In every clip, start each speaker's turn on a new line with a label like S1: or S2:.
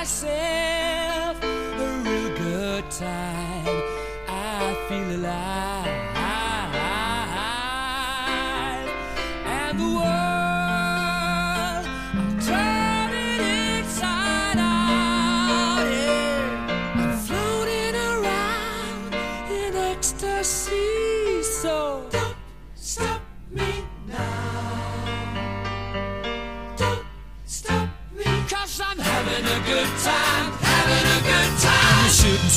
S1: myself a real good time.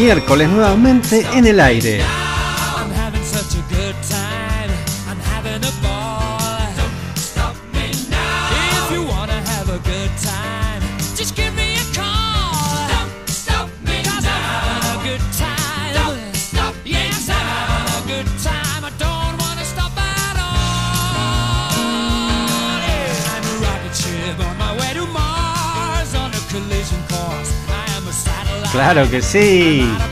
S1: Miércoles nuevamente en el aire. Claro que sí.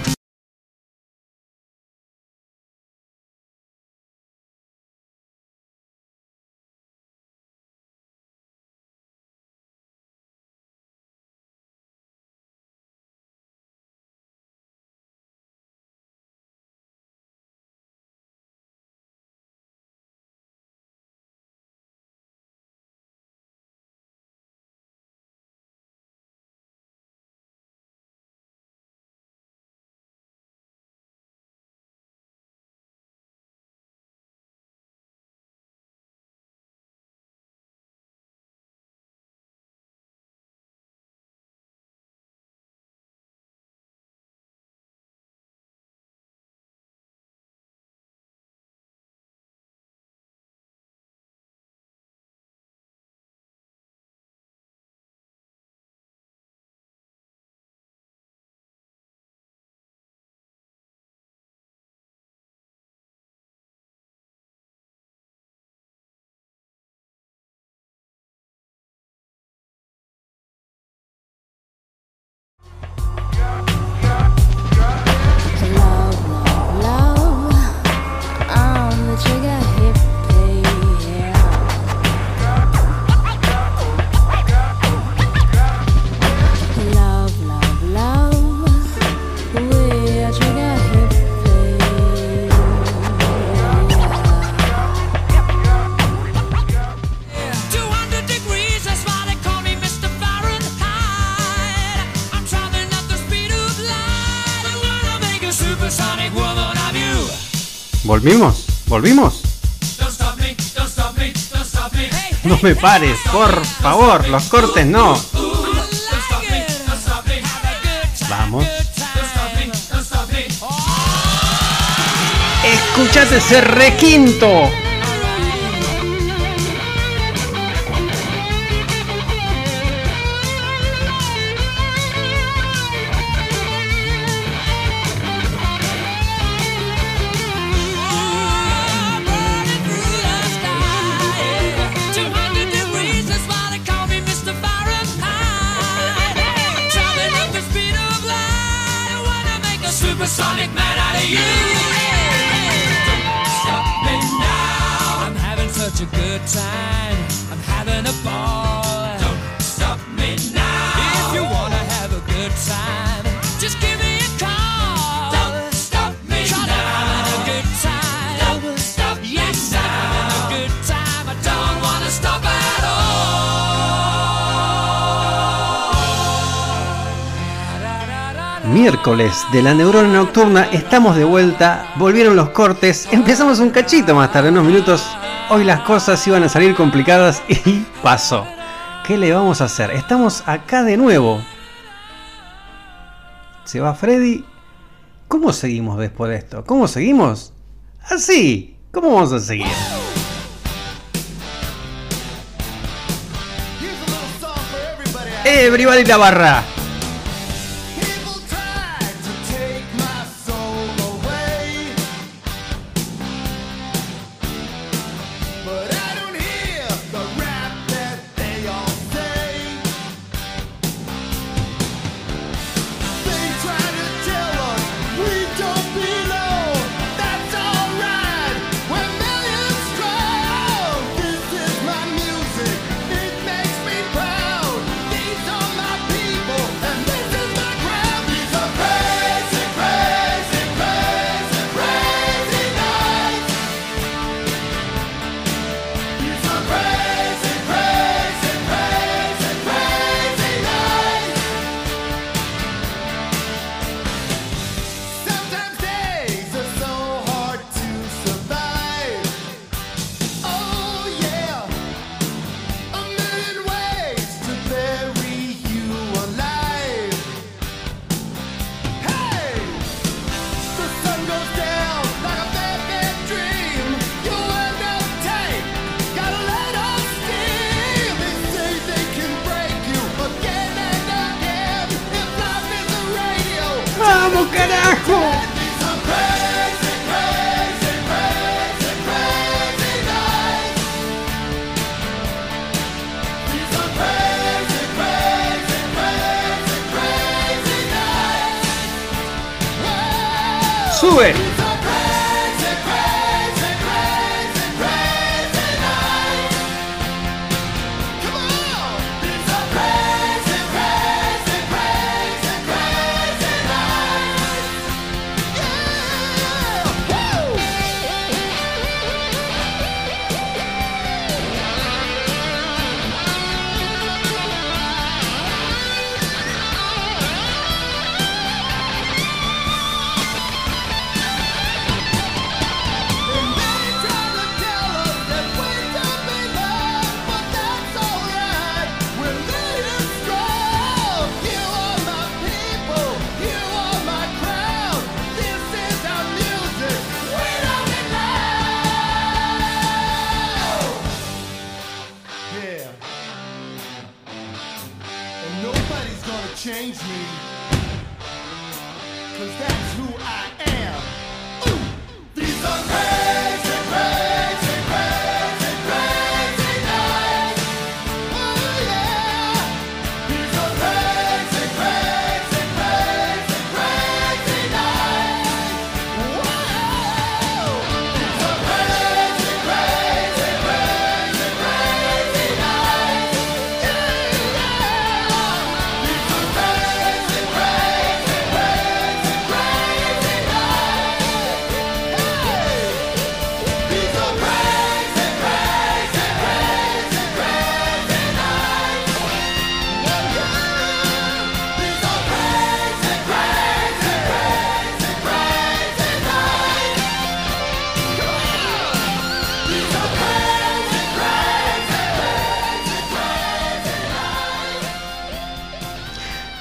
S2: Volvimos, volvimos. No me pares, por favor, los cortes no. Vamos. Escuchate ese requinto. miércoles de la neurona nocturna. Estamos de vuelta, volvieron los cortes, empezamos un cachito más tarde, unos minutos. Hoy las cosas iban a salir complicadas y pasó. ¿Qué le vamos a hacer? Estamos acá de nuevo. Se va Freddy. ¿Cómo seguimos después de esto? ¿Cómo seguimos? Así. ¿Cómo vamos a seguir? Everybody la barra.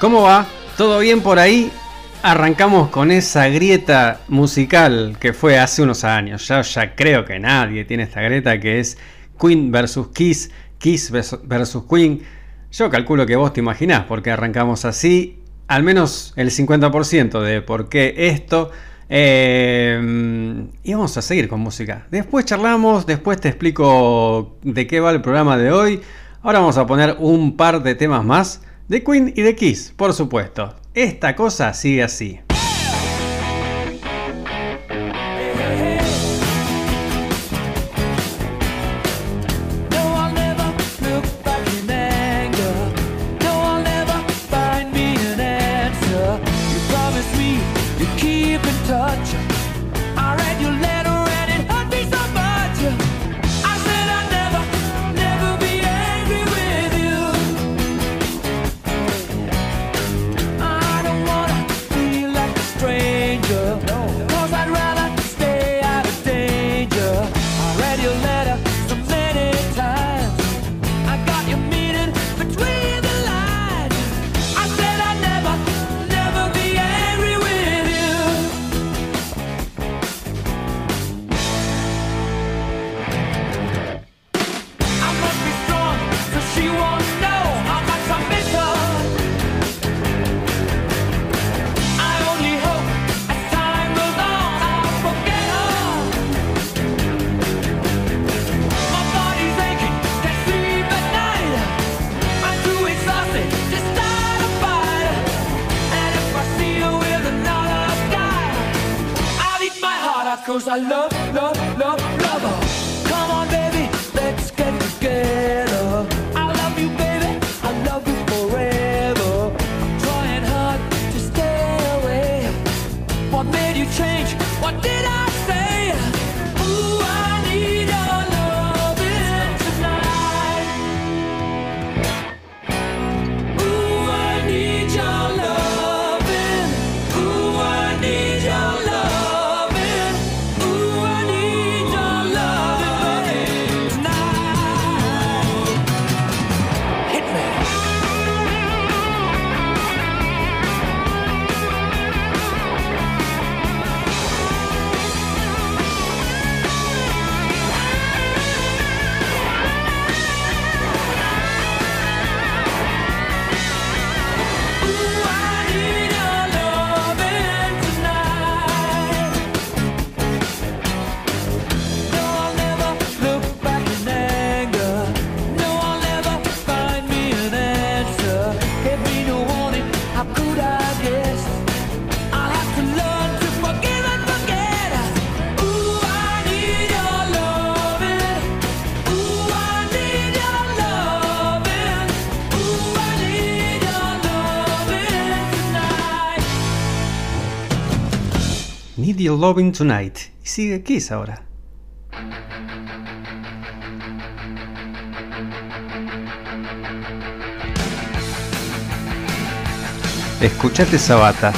S1: ¿Cómo va? ¿Todo bien por ahí? Arrancamos con esa grieta musical que fue hace unos años. Ya, creo que nadie tiene esta grieta que es Queen versus Kiss, Kiss versus Queen. Yo calculo que vos te imaginás porque arrancamos así. Al menos el 50% de por qué esto. Eh, y vamos a seguir con música. Después charlamos, después te explico de qué va el programa de hoy. Ahora vamos a poner un par de temas más de Queen y de Kiss, por supuesto. Esta cosa sigue así.
S3: Loving Tonight.
S1: Y sigue Kiss ahora. Escuchate
S4: Sabata.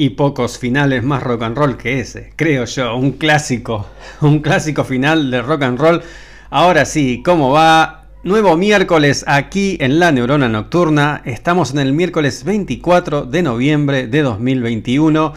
S3: Y pocos finales más rock and roll que ese, creo yo, un clásico, un clásico final de rock and roll. Ahora sí, ¿cómo va? Nuevo miércoles aquí en la Neurona Nocturna. Estamos en el miércoles 24 de noviembre de 2021.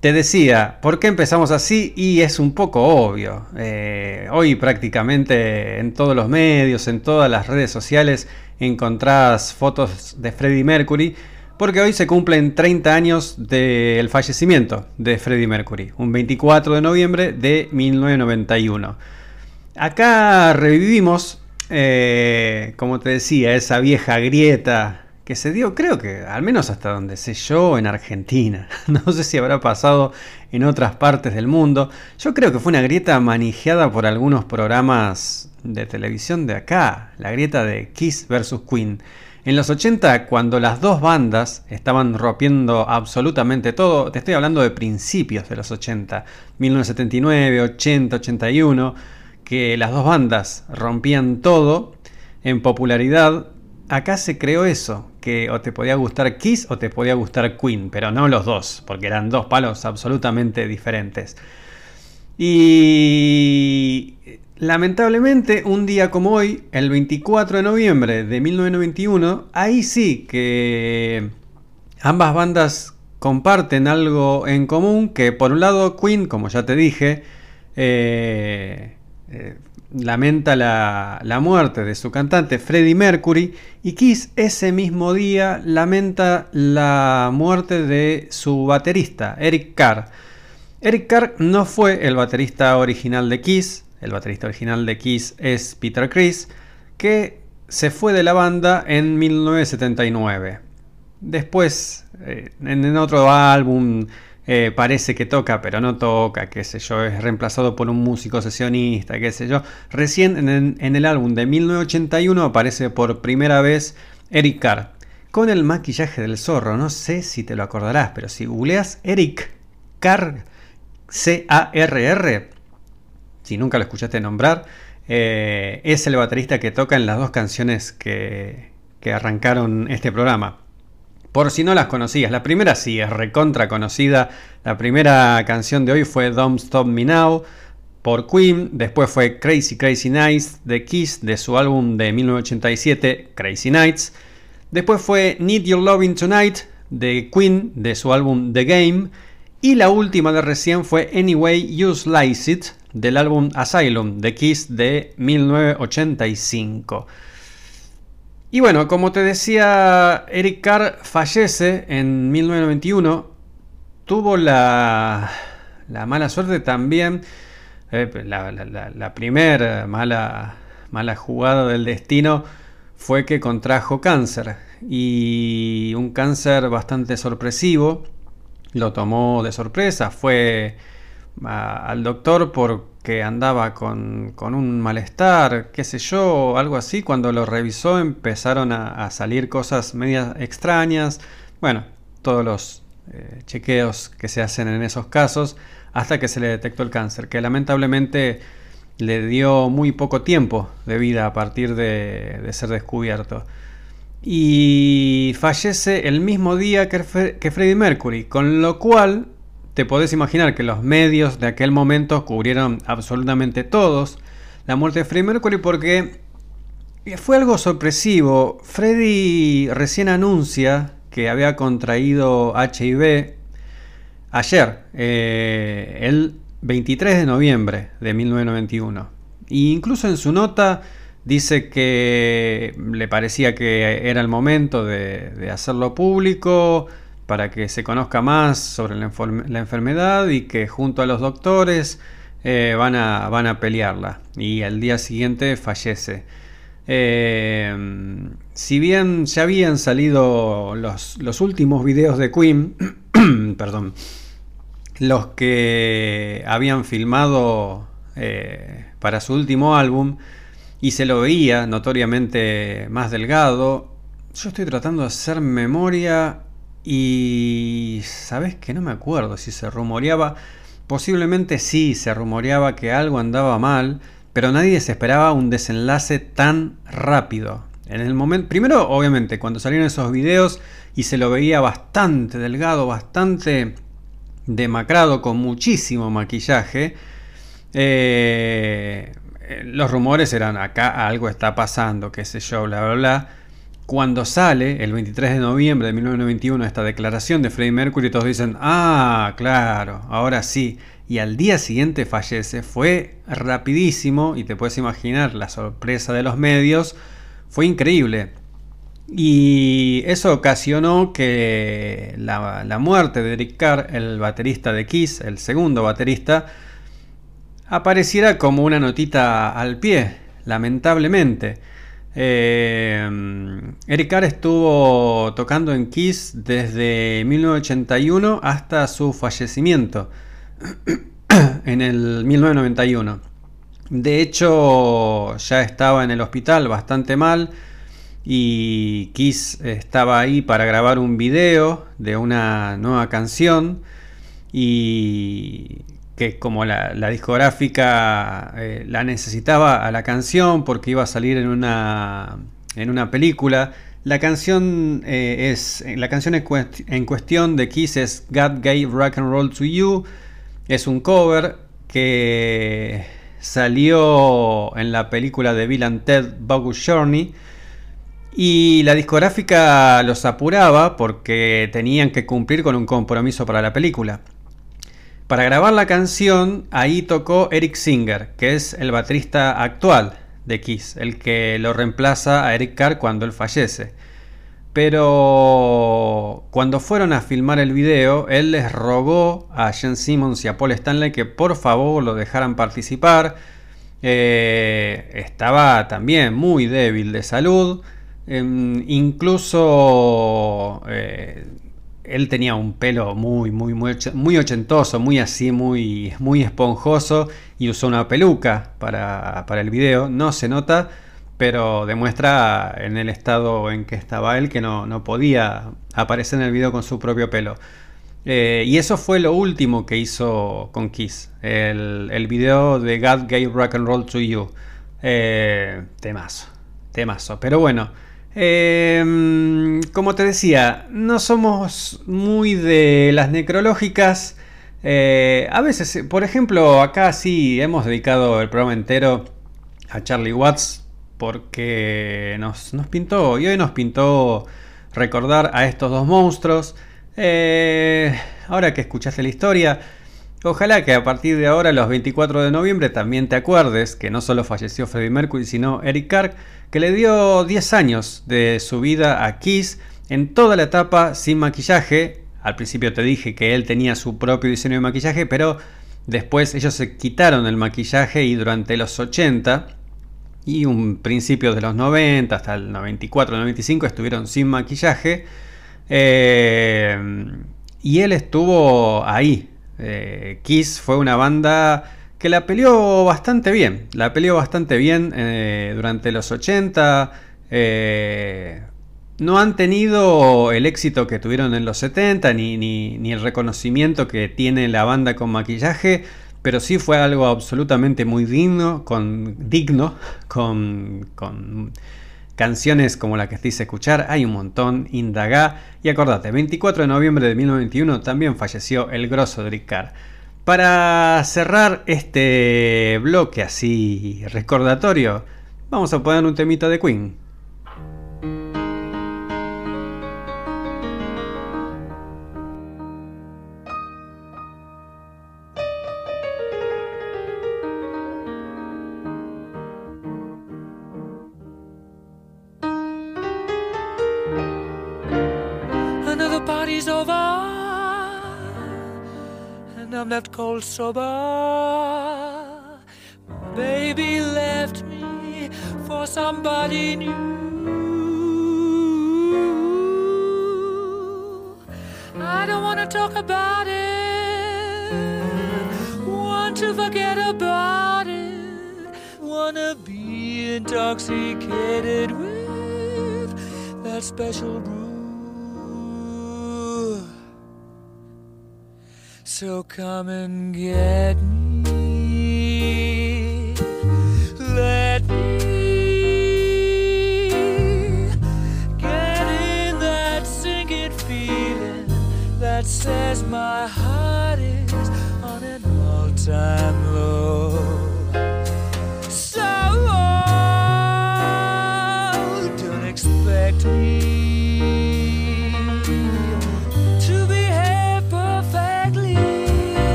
S3: Te decía, ¿por qué empezamos así? Y es un poco obvio. Eh, hoy prácticamente en todos los medios, en todas las redes sociales, encontrás fotos de Freddie Mercury porque hoy se cumplen 30 años del fallecimiento de Freddie Mercury, un 24 de noviembre de 1991. Acá revivimos, eh, como te decía, esa vieja grieta que se dio, creo que al menos hasta donde sé yo, en Argentina. No sé si habrá pasado en otras partes del mundo. Yo creo que fue una grieta manejada por algunos programas de televisión de acá, la grieta de Kiss vs. Queen. En los 80, cuando las dos bandas estaban rompiendo absolutamente todo, te estoy hablando de principios de los 80, 1979, 80, 81, que las dos bandas rompían todo en popularidad, acá se creó eso, que o te podía gustar Kiss o te podía gustar Queen, pero no los dos, porque eran dos palos absolutamente diferentes. Y Lamentablemente, un día como hoy, el 24 de noviembre de 1991, ahí sí que ambas bandas comparten algo en común, que por un lado Queen, como ya te dije, eh, eh, lamenta la, la, muerte de su cantante Freddie Mercury y Kiss ese mismo día lamenta la muerte de su baterista, Eric Carr. Eric Carr no fue el baterista original de Kiss, el baterista original de Kiss es Peter Criss, que se fue de la banda en 1979. Después, eh, en, otro álbum, eh, parece que toca, pero no toca, qué sé yo, es reemplazado por un músico sesionista, qué sé yo. Recién en, en el álbum de 1981 aparece por primera vez Eric Carr, con el maquillaje del zorro, no sé si te lo acordarás, pero si googleas Eric Carr, C-A-R-R, si nunca lo escuchaste nombrar, eh, es el baterista que toca en las dos canciones que, que arrancaron este programa. Por si no las conocías, la primera sí es recontra conocida. La primera canción de hoy fue Don't Stop Me Now por Queen. Después fue Crazy Crazy Nights de Kiss de su álbum de 1987, Crazy Nights. Después fue Need Your Loving Tonight de Queen de su álbum The Game. Y la última de recién fue Anyway You Slice It del álbum Asylum de Kiss de 1985. Y bueno, como te decía, Eric Carr fallece en 1991. Tuvo la, la mala suerte también, eh, la, la, primera mala, mala jugada del destino fue que contrajo cáncer. Y un cáncer bastante sorpresivo. Lo tomó de sorpresa. Fue al doctor porque andaba con, un malestar, qué sé yo, algo así. Cuando lo revisó empezaron a, salir cosas medias extrañas. Bueno, todos los eh, chequeos que se hacen en esos casos hasta que se le detectó el cáncer, que lamentablemente le dio muy poco tiempo de vida a partir de, de ser descubierto. Y fallece el mismo día que, Freddie Mercury, con lo cual te podés imaginar que los medios de aquel momento cubrieron absolutamente todos la muerte de Freddie Mercury porque fue algo sorpresivo. Freddie recién anuncia que había contraído HIV ayer, eh, el 23 de noviembre de 1991. E incluso en su nota dice que le parecía que era el momento de, de hacerlo público para que se conozca más sobre la, enfermedad y que junto a los doctores eh, van, a, van, a, pelearla. Y al día siguiente fallece. Eh, si bien ya habían salido los, los últimos videos de Queen, perdón, los que habían filmado eh, para su último álbum, y se lo veía notoriamente más delgado, yo estoy tratando de hacer memoria y sabes que no me acuerdo si se rumoreaba, posiblemente sí, se rumoreaba que algo andaba mal, pero nadie se esperaba un desenlace tan rápido. En el momento, primero, obviamente, cuando salieron esos videos y se lo veía bastante delgado, bastante demacrado, con muchísimo maquillaje, eh, los rumores eran acá algo está pasando, qué sé yo, bla, bla, bla. Cuando sale el 23 de noviembre de 1991 esta declaración de Freddie Mercury, todos dicen, ah, claro, ahora sí. Y al día siguiente fallece. Fue rapidísimo y te puedes imaginar la sorpresa de los medios. Fue increíble. Y eso ocasionó que la, la muerte de Eric Carr, el baterista de Kiss, el segundo baterista, apareciera como una notita al pie, lamentablemente. Eh, Eric Carr estuvo tocando en Kiss desde 1981 hasta su fallecimiento en el 1991. De hecho, ya estaba en el hospital bastante mal y Kiss estaba ahí para grabar un video de una nueva canción y que como la, discográfica eh, la necesitaba a la canción porque iba a salir en una, en una película. La canción, eh, es, la canción en, en cuestión de Kiss es God Gave Rock and Roll to You. Es un cover que salió en la película de Bill and Ted Bogus Journey. Y la discográfica los apuraba porque tenían que cumplir con un compromiso para la película. Para grabar la canción, ahí tocó Eric Singer, que es el baterista actual de Kiss, el que lo reemplaza a Eric Carr cuando él fallece. Pero cuando fueron a filmar el video, él les rogó a Jen Simmons y a Paul Stanley que por favor lo dejaran participar. Eh, estaba también muy débil de salud. Em, incluso eh, él tenía un pelo muy, muy, muy, muy ochentoso, muy así, muy, muy esponjoso y usó una peluca para, para el video. No se nota, pero demuestra en el estado en que estaba él que no, no podía aparecer en el video con su propio pelo. Eh, y eso fue lo último que hizo con Kiss, el, el video de God Gave Rock and Roll to You. Eh, temazo, temazo. Pero bueno, eh, como te decía, no somos muy de las necrológicas. Eh, a veces, por ejemplo, acá sí hemos dedicado el programa entero a Charlie Watts porque nos, nos pintó, y hoy nos pintó recordar a estos dos monstruos. Eh, ahora que escuchaste la historia, ojalá que a partir de ahora, los 24 de noviembre, también te acuerdes que no solo falleció Freddie Mercury, sino Eric Carr, que le dio 10 años de su vida a Kiss en toda la etapa sin maquillaje. Al principio te dije que él tenía su propio diseño de maquillaje, pero después ellos se quitaron el maquillaje y durante los 80 y un principio de los 90 hasta el 94, 95 estuvieron sin maquillaje. Eh, y él estuvo ahí. Eh, Kiss fue una banda que la peleó bastante bien. La peleó bastante bien eh, durante los 80. eh, no han tenido el éxito que tuvieron en los 70, ni, ni- ni el reconocimiento que tiene la banda con maquillaje, pero sí fue algo absolutamente muy digno, con, digno, con, con canciones como la que estáis a escuchar, hay un montón, indagá, y acordate, 24 de noviembre de 1991 también falleció el grosso de Rick Carr. Para cerrar este bloque así recordatorio, vamos a poner un temita de Queen.
S1: And cold sober. Baby left me for somebody new. I don't wanna talk about it, want to forget about it, wanna be intoxicated with that special brew. So come and get me. Let me get in that sinking feeling that says my heart is on an all time low.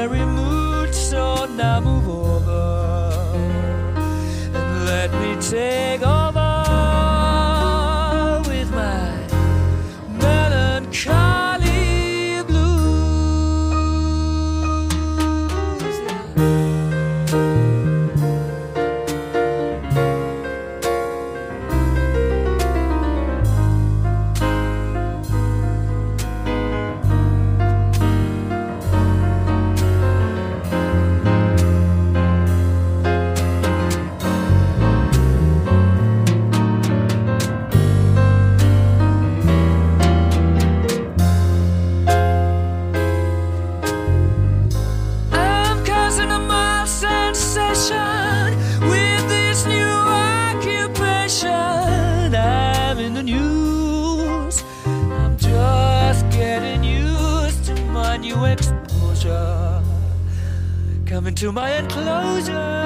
S1: Extraordinary mood, so now move over. And let me take to my enclosure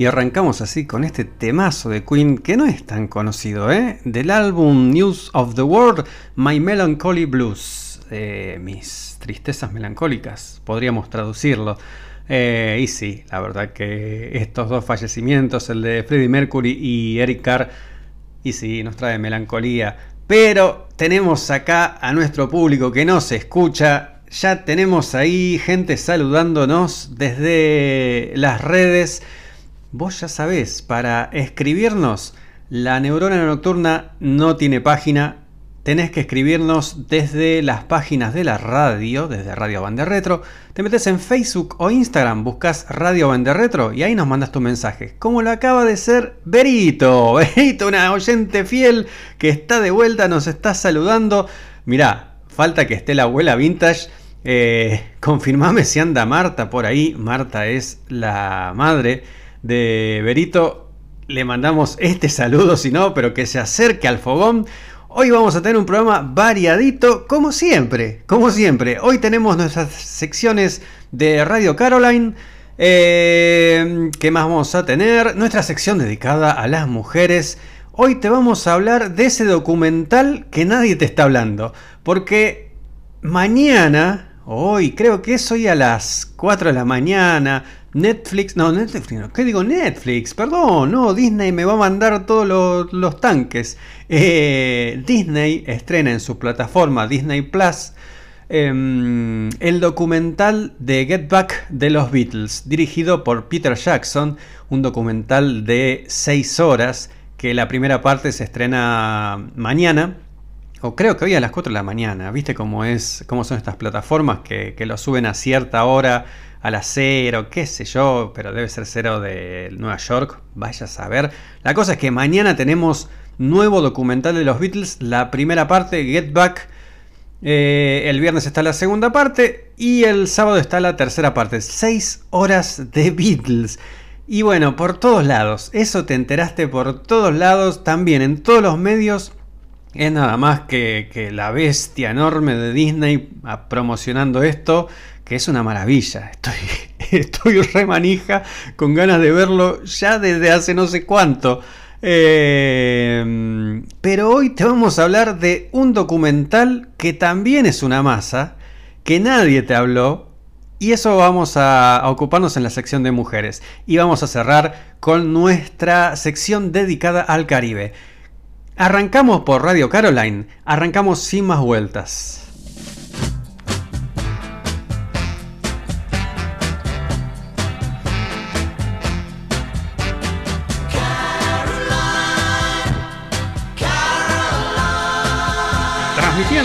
S3: Y arrancamos así con este temazo de Queen que no es tan conocido, ¿eh? Del álbum News of the World, My Melancholy Blues. Eh, mis tristezas melancólicas, podríamos traducirlo. Eh, y sí, la verdad que estos dos fallecimientos, el de Freddie Mercury y Eric Carr, y sí, nos trae melancolía. Pero tenemos acá a nuestro público que nos escucha. Ya tenemos ahí gente saludándonos desde las redes. Vos ya sabés, para escribirnos, la neurona nocturna no tiene página. Tenés que escribirnos desde las páginas de la radio, desde Radio Bande Retro. Te metes en Facebook o Instagram, buscas Radio Bande Retro y ahí nos mandas tu mensaje. Como lo acaba de ser Berito. Berito, una oyente fiel que está de vuelta, nos está saludando. Mirá, falta que esté la abuela vintage. Eh, confirmame si anda Marta por ahí. Marta es la madre de Berito. Le mandamos este saludo, si no, pero que se acerque al fogón. Hoy vamos a tener un programa variadito, como siempre, como siempre. Hoy tenemos nuestras secciones de Radio Caroline. Eh, ¿Qué más vamos a tener? Nuestra sección dedicada a las mujeres. Hoy te vamos a hablar de ese documental que nadie te está hablando. Porque mañana, hoy, creo que es hoy a las 4 de la mañana, Netflix, no, Netflix, no, ¿qué digo? Netflix, perdón, no, Disney me va a mandar todos los, los tanques. Eh, Disney estrena en su plataforma Disney Plus em, el documental de Get Back de los Beatles, dirigido por Peter Jackson, un documental de 6 horas que la primera parte se estrena mañana. O creo que hoy a las 4 de la mañana. ¿Viste cómo es? cómo son estas plataformas que, que lo suben a cierta hora? A las cero, qué sé yo, pero debe ser cero de Nueva York, vaya a saber. La cosa es que mañana tenemos nuevo documental de los Beatles, la primera parte, Get Back. Eh, el viernes está la segunda parte y el sábado está la tercera parte. Seis horas de Beatles. Y bueno, por todos lados. Eso te enteraste por todos lados. También en todos los medios. Es nada más que, que la bestia enorme de Disney ah, promocionando esto que es una maravilla. Estoy, estoy re manija con ganas de verlo ya desde hace no sé cuánto. Eh, pero hoy te vamos a hablar de un documental que también es una masa, que nadie te habló Y eso vamos a ocuparnos en la sección de mujeres. Y vamos a cerrar con nuestra sección dedicada al Caribe. Arrancamos por Radio Caroline, arrancamos sin más vueltas.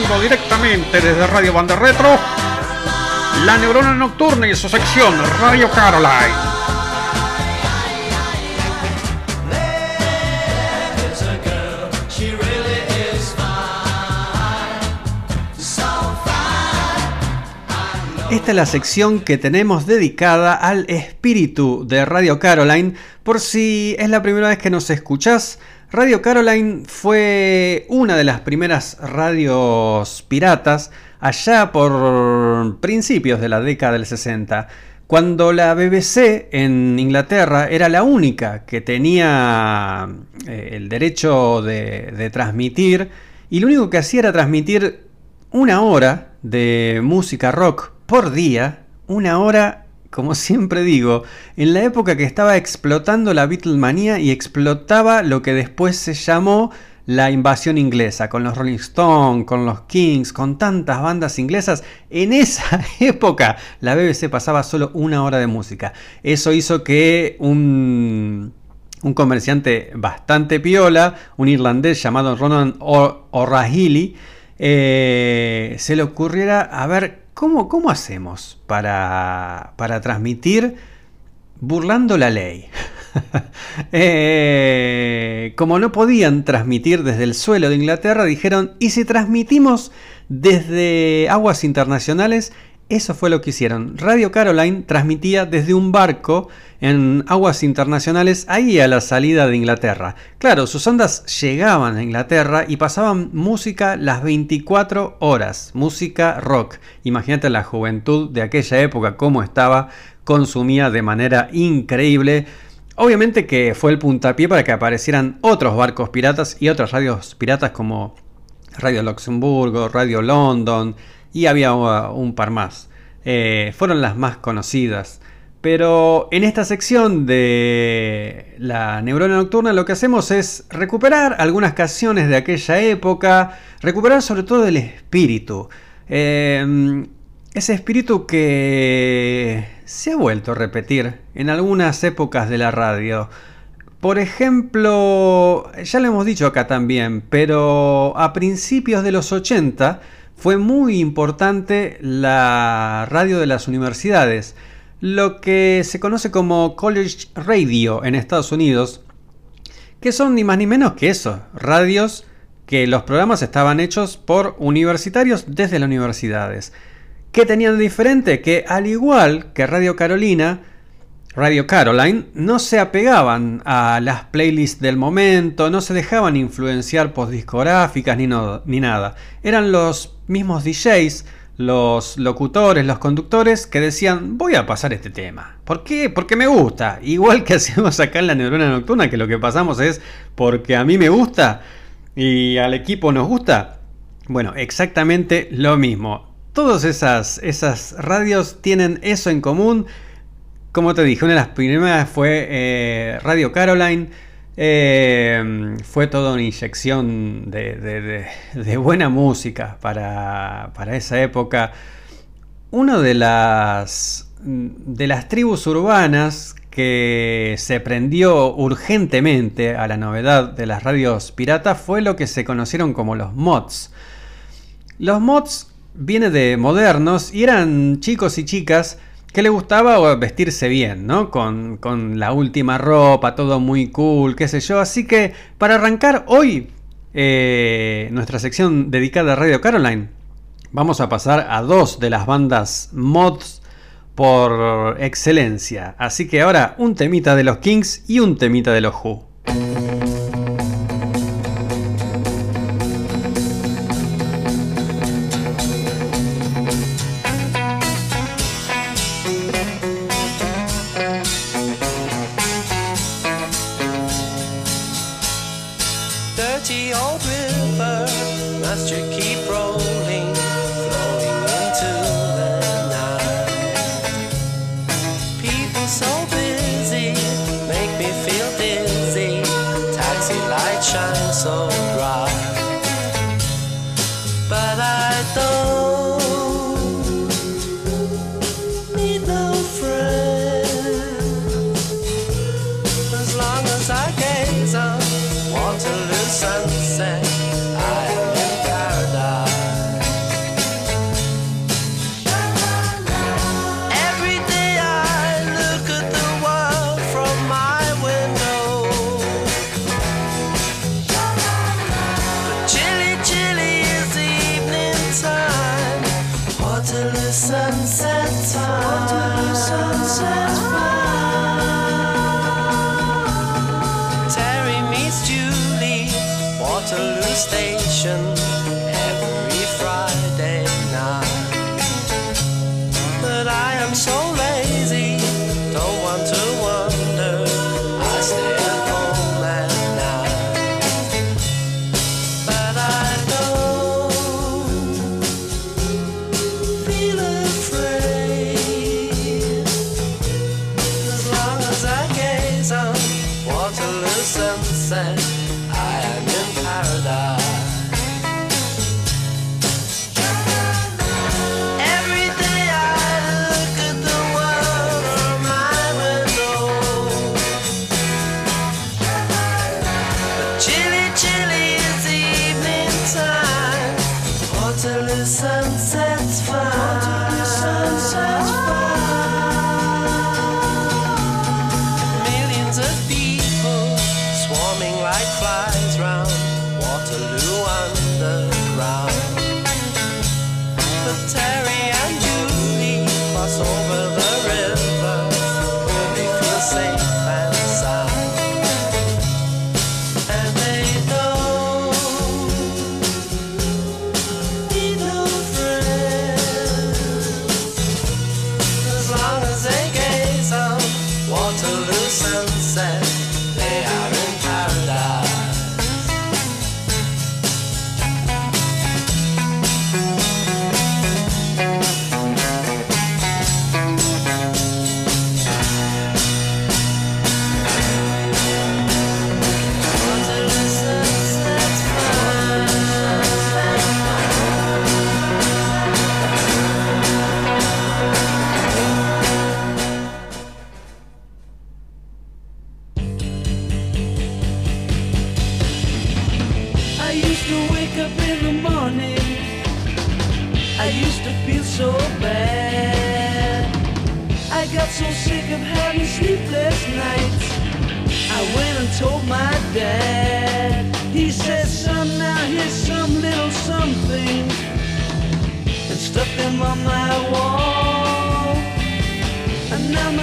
S3: Directamente desde Radio Banda Retro, la neurona nocturna y su sección Radio Caroline. Esta es la sección que tenemos dedicada al espíritu de Radio Caroline. Por si es la primera vez que nos escuchás, Radio Caroline fue una de las primeras radios piratas allá por principios de la década del 60, cuando la BBC en Inglaterra era la única que tenía eh, el derecho de, de transmitir y lo único que hacía era transmitir una hora de música rock por día, una hora, como siempre digo, en la época que estaba explotando la Beatlemanía y explotaba lo que después se llamó la invasión inglesa, con los Rolling Stones, con los Kings, con tantas bandas inglesas. En esa época la BBC pasaba solo una hora de música. Eso hizo que un, un comerciante bastante piola, un irlandés llamado Ronan O'Rahilly, eh, se le ocurriera a ver ¿Cómo, cómo hacemos para, para transmitir burlando la ley? Eh, como no podían transmitir desde el suelo de Inglaterra, dijeron, ¿y si transmitimos desde aguas internacionales? Eso fue lo que hicieron. Radio Caroline transmitía desde un barco en aguas internacionales ahí a la salida de Inglaterra. Claro, sus ondas llegaban a Inglaterra y pasaban música las 24 horas, música rock. Imagínate la juventud de aquella época cómo estaba, consumía de manera increíble. Obviamente que fue el puntapié para que aparecieran otros barcos piratas y otras radios piratas como Radio Luxemburgo, Radio London, y había uh, un par más. Eh, fueron las más conocidas. Pero en esta sección de la neurona nocturna lo que hacemos es recuperar algunas canciones de aquella época, recuperar sobre todo el espíritu. Eh, ese espíritu que se ha vuelto a repetir en algunas épocas de la radio. Por ejemplo, ya lo hemos dicho acá también, pero a principios de los 80 fue muy importante la radio de las universidades, lo que se conoce como College Radio en Estados Unidos, que son ni más ni menos que eso, radios que los programas estaban hechos por universitarios desde las universidades. ¿Qué tenían de diferente? Que al igual que Radio Carolina, Radio Caroline no se apegaban a las playlists del momento, no se dejaban influenciar por discográficas ni, ni nada. Eran los mismos DJs, los locutores, los conductores que decían voy a pasar este tema. ¿Por qué? Porque me gusta. Igual que hacemos acá en la neurona nocturna, que lo que pasamos es porque a mí me gusta y al equipo nos gusta. Bueno, exactamente lo mismo. Todas esas, esas radios tienen eso en común como te dije, una de las primeras fue eh, Radio Caroline. Eh, fue toda una inyección de, buena música para, esa época. Una de las, de las tribus urbanas que se prendió urgentemente a la novedad de las radios piratas fue lo que se conocieron como los mods. Los mods vienen de modernos y eran chicos y chicas que le gustaba vestirse bien, ¿no? Con, la última ropa, todo muy cool, qué sé yo. Así que para arrancar hoy eh, nuestra sección dedicada a Radio Caroline, vamos a pasar a dos de las bandas mods por excelencia. Así que ahora un temita de los Kings y un temita de los Who.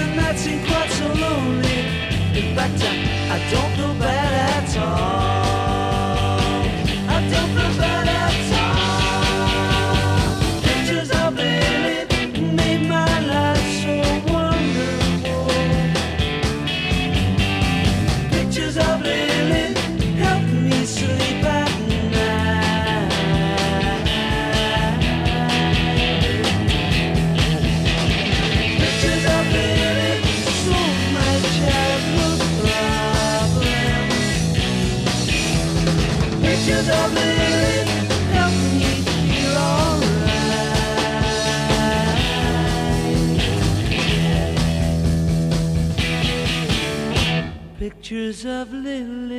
S5: and
S1: that seemed quite so lonely. In fact, I, I don't feel bad at all. I don't feel pictures of lilies.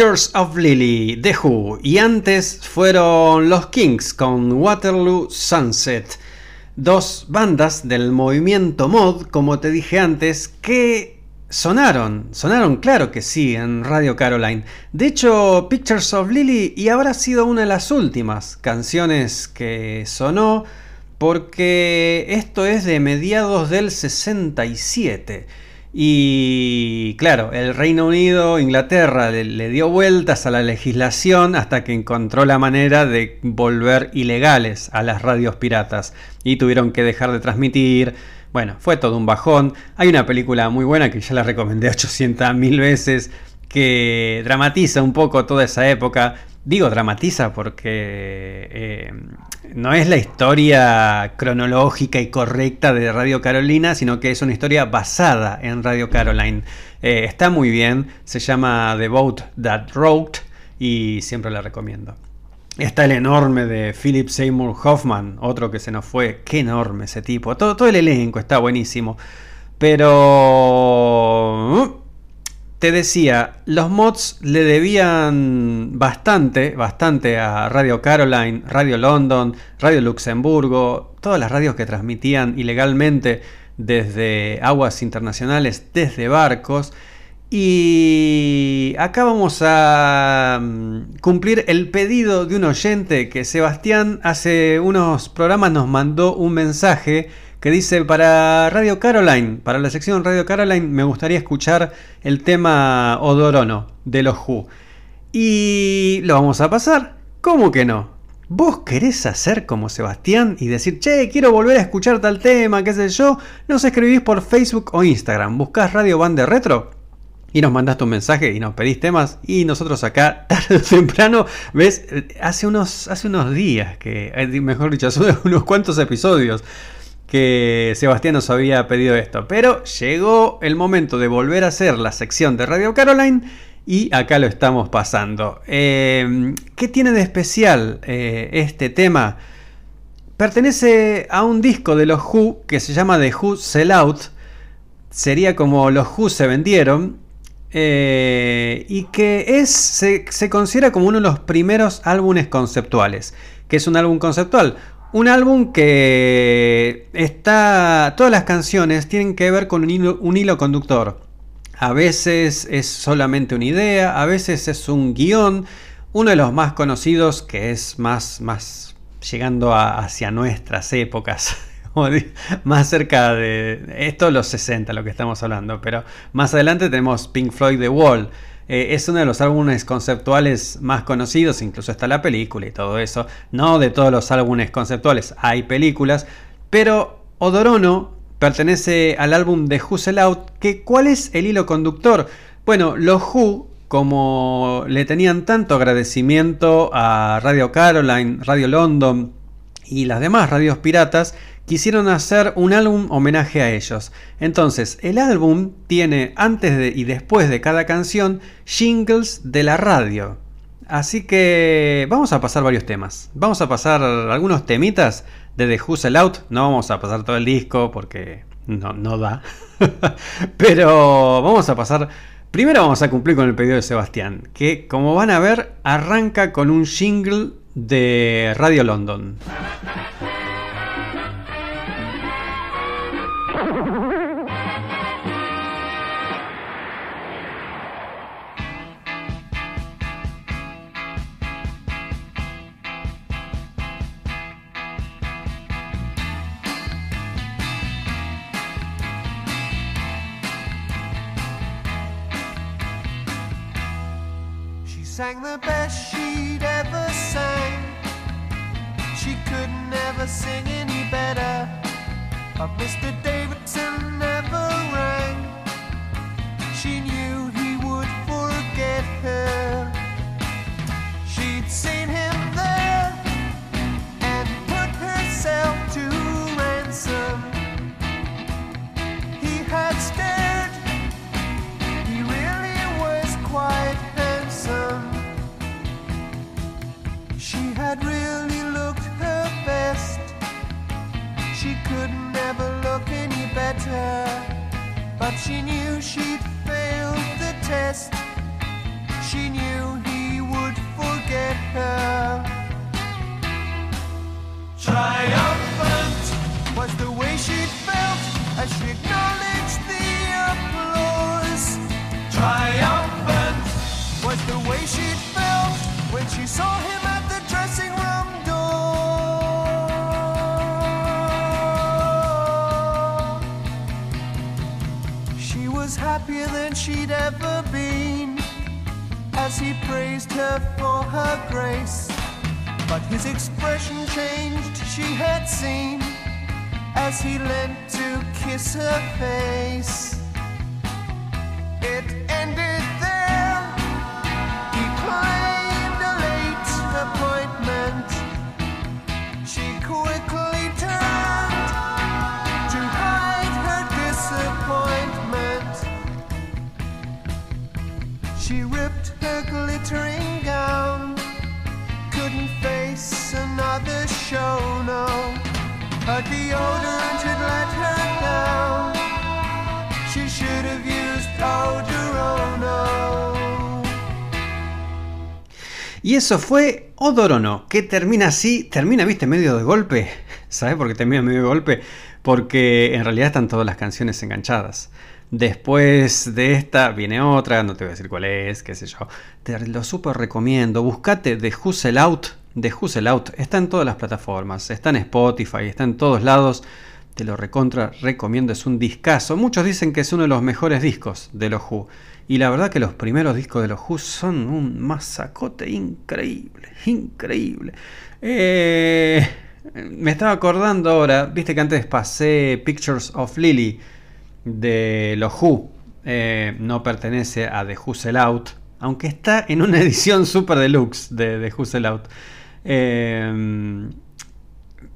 S1: Pictures of Lily,
S3: The Who, y antes fueron los Kings con Waterloo Sunset, dos bandas del movimiento mod, como te dije antes, que sonaron, sonaron claro que sí en Radio Caroline. De hecho, Pictures of Lily y habrá sido una de las últimas canciones que sonó, porque esto es de mediados del 67. Y claro, el Reino Unido, Inglaterra, le, dio vueltas a la legislación hasta que encontró la manera de volver ilegales a las radios piratas y tuvieron que dejar de transmitir. Bueno, fue todo un bajón. Hay una película muy buena que ya la recomendé 800 mil veces que dramatiza un poco toda esa época. Digo dramatiza porque eh, no es la historia cronológica y correcta de Radio Carolina, sino que es una historia basada en Radio Caroline. Eh, está muy bien, se llama The Boat That Wrote y siempre la recomiendo. Está el enorme de Philip Seymour Hoffman, otro que se nos fue. Qué enorme ese tipo. Todo, todo el elenco está buenísimo. Pero te decía, los mods le debían bastante, bastante a Radio Caroline, Radio London, Radio Luxemburgo, todas las radios que transmitían ilegalmente desde aguas internacionales, desde barcos. Y acá vamos a mm, cumplir el pedido de un oyente que Sebastián hace unos programas nos mandó un mensaje que dice para Radio Caroline, para la sección Radio Caroline, me gustaría escuchar el tema Odorono de los Who. Y lo vamos a pasar. ¿Cómo que no? ¿Vos querés hacer como Sebastián y decir, che, quiero volver a escuchar tal tema, qué sé yo? Nos escribís por Facebook o Instagram, buscás Radio Bande Retro y nos mandaste un mensaje y nos pedís temas y nosotros acá tarde o temprano, ves, hace unos, hace unos días que, mejor dicho, hace unos cuantos episodios que Sebastián nos había pedido esto. Pero llegó el momento de volver a hacer la sección de Radio Caroline y acá lo estamos pasando. Eh, ¿Qué tiene de especial eh, este tema? Pertenece a un disco de los Who que se llama The Who Sell Out. Sería como los Who se vendieron. Eh, y que es, se, se considera como uno de los primeros álbumes conceptuales. que es un álbum conceptual? Un álbum que está. Todas las canciones tienen que ver con un hilo, conductor. A veces es solamente una idea, a veces es un guion. Uno de los más conocidos, que es más, más llegando hacia nuestras épocas, más cerca de. Esto los 60, lo que estamos hablando, pero más adelante tenemos Pink Floyd The Wall. Eh, es uno de los álbumes conceptuales más conocidos, incluso está la película y todo eso. No de todos los álbumes conceptuales, hay películas, pero Odorono pertenece al álbum de Who Sell Out, que ¿cuál es el hilo conductor? Bueno, los Who, como le tenían tanto agradecimiento a Radio Caroline, Radio London y las demás radios piratas, quisieron hacer un álbum homenaje a ellos. Entonces, el álbum tiene antes de y después de cada canción jingles de la radio. Así que vamos a pasar varios temas. Vamos a pasar algunos temitas de The Who Sell Out. No vamos a pasar todo el disco porque no, no da. Pero vamos a pasar... Primero vamos a cumplir con el pedido de Sebastián, que como van a ver arranca con un jingle de Radio London.
S2: Sang the best she'd ever sang. She could never sing any better. But Mr. Davidson never rang. She knew he would forget her. She knew she'd failed the test. She knew he would forget her. Triumphant was the way she felt as she acknowledged the applause. Triumphant was the way she felt when she saw him than she'd ever been as he praised her for her grace. But his expression changed, she had seen, as he leant to kiss her face. It ended
S3: Y eso fue Odorono, que termina así, termina, viste, medio de golpe. ¿Sabes por qué termina medio de golpe? Porque en realidad están todas las canciones enganchadas. Después de esta viene otra, no te voy a decir cuál es, qué sé yo. Te lo súper recomiendo. Buscate The Hustle Out. The Hustle Out está en todas las plataformas. Está en Spotify, está en todos lados. Te lo recontra recomiendo. Es un discazo. Muchos dicen que es uno de los mejores discos de los Who. Y la verdad que los primeros discos de los Who son un masacote increíble. Increíble. Eh, me estaba acordando ahora. Viste que antes pasé Pictures of Lily de los Who. Eh, no pertenece a The Hustle Out. Aunque está en una edición super deluxe de The Hustle Out. Eh,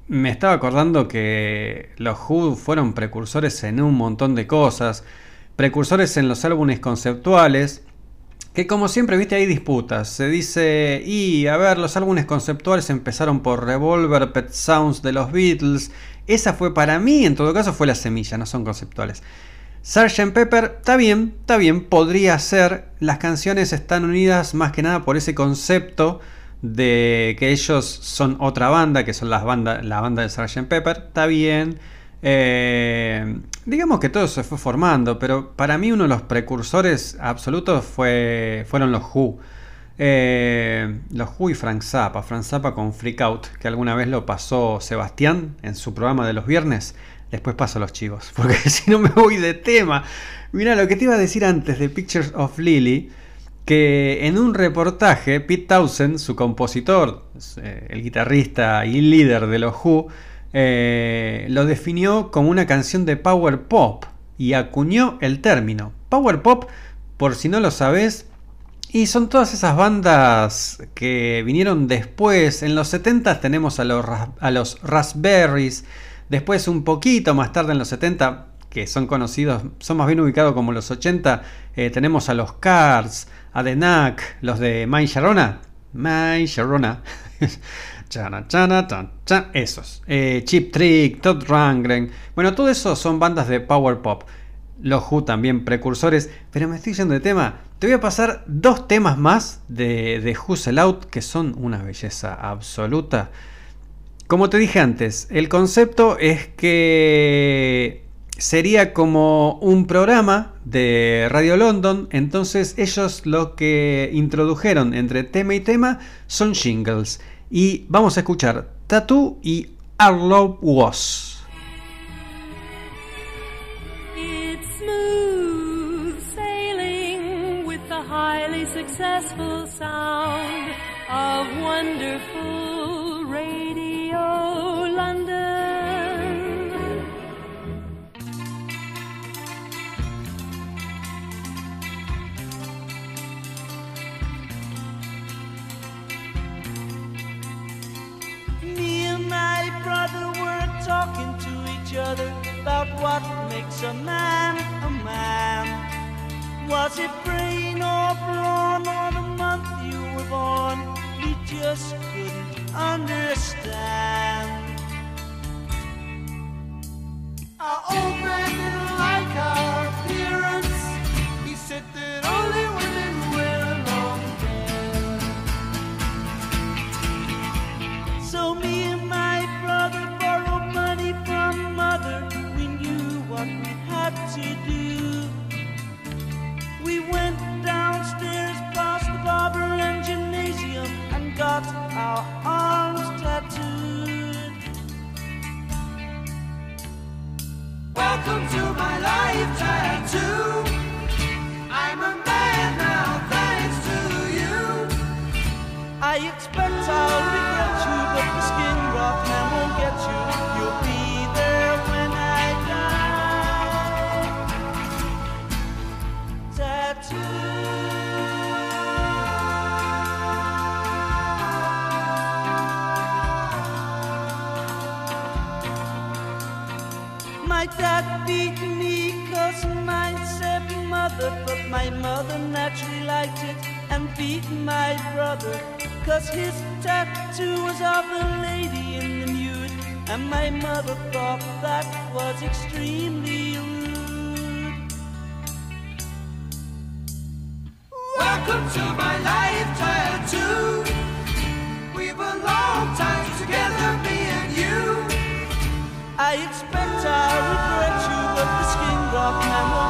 S3: me estaba acordando que los Who fueron precursores en un montón de cosas. Precursores en los álbumes conceptuales. Que como siempre, viste, hay disputas. Se dice, y a ver, los álbumes conceptuales empezaron por Revolver, Pet Sounds de los Beatles. Esa fue para mí, en todo caso, fue la semilla, no son conceptuales. Sgt. Pepper, está bien, está bien, podría ser. Las canciones están unidas más que nada por ese concepto de que ellos son otra banda, que son las banda, la banda de Sgt. Pepper, está bien. Eh, digamos que todo se fue formando, pero para mí uno de los precursores absolutos fue, fueron los Who. Eh, los Who y Frank Zappa. Frank Zappa con Freak Out, que alguna vez lo pasó Sebastián en su programa de los viernes. Después paso los chivos, porque si no me voy de tema. Mira, lo que te iba a decir antes de Pictures of Lily, que en un reportaje, Pete Townsend, su compositor, eh, el guitarrista y líder de los Who, eh, lo definió como una canción de power pop y acuñó el término. Power pop, por si no lo sabes, y son todas esas bandas que vinieron después. En los 70 tenemos a los, a los Raspberries. Después un poquito más tarde en los 70, que son conocidos, son más bien ubicados como los 80, eh, tenemos a los Cars, a The Knack, los de My Sharona. Sharona. Chana, chana, chan, chan, esos. Eh, Chip Trick, Todd Rundgren. Bueno, todo eso son bandas de power pop. Los Who también precursores. Pero me estoy yendo de tema. Te voy a pasar dos temas más de, de Hustle Out que son una belleza absoluta. Como te dije antes, el concepto es que sería como un programa de Radio London, entonces ellos lo que introdujeron entre tema y tema son jingles. Y vamos a escuchar Tattoo y Arlo Was.
S6: Successful sound of wonderful
S7: brother were talking to each other about what makes a man a man. Was it brain or brawn or the month you were born? We just couldn't understand.
S2: Our old man didn't like our got our arms tattooed. Welcome to my life tattoo. I'm a man now, thanks to you. I expect our my mother naturally liked it and beat my brother. Cause his tattoo was of a lady in the nude. And my mother thought that was extremely rude. Welcome to my life, tattoo. We've a long time together, me and you. I expect I regret you, but the skin rock man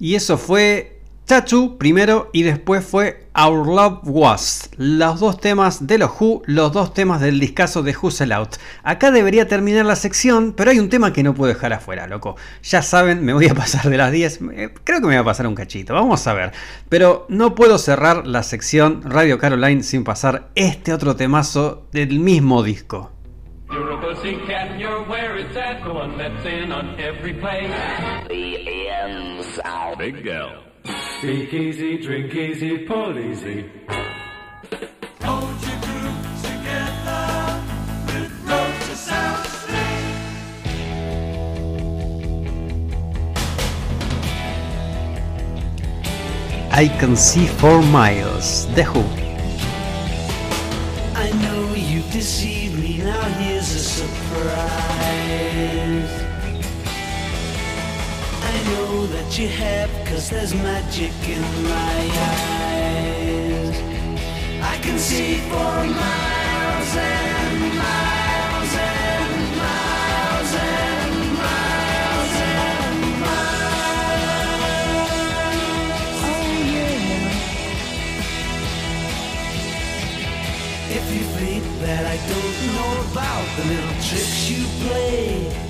S3: Y eso fue Tattoo primero y después fue Our Love Was. Los dos temas de los Who, los dos temas del discazo de Who Sell Out. Acá debería terminar la sección, pero hay un tema que no puedo dejar afuera, loco. Ya saben, me voy a pasar de las 10. eh, Creo que me voy a pasar un cachito. Vamos a ver. Pero no puedo cerrar la sección Radio Caroline sin pasar este otro temazo del mismo disco.
S8: Big girl.
S2: Speak easy, drink easy, pull easy. Hold your groove together with Road to South Street.
S3: I Can See four Miles, The Who.
S7: I know you've deceived me, now here's a surprise. I know that you have, cause there's magic in my eyes. I can see for miles and miles and miles and miles and miles. Oh yeah. If you think that I don't know about the little tricks you play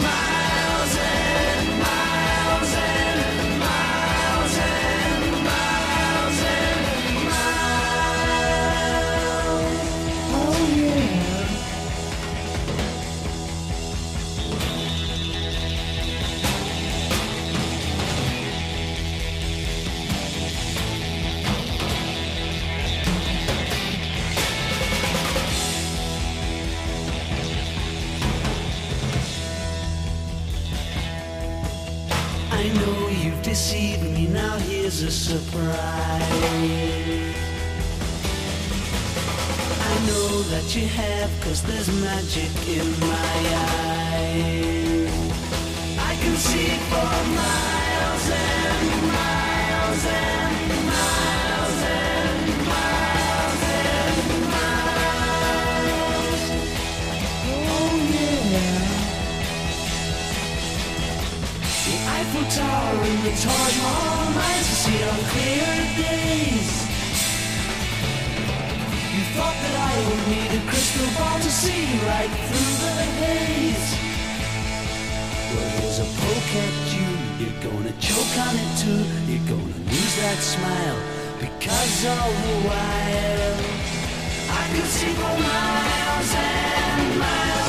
S7: my know deceived me, now here's a surprise. I know that you have, cause there's magic in my eyes. I can see for miles Eiffel Tower and the Taj Mahal to see on clear days. You thought that I would need a crystal ball to see right through the haze. Well, here's a poke at you. You're gonna choke on it too. You're gonna lose that smile because all the while I could see for miles and miles.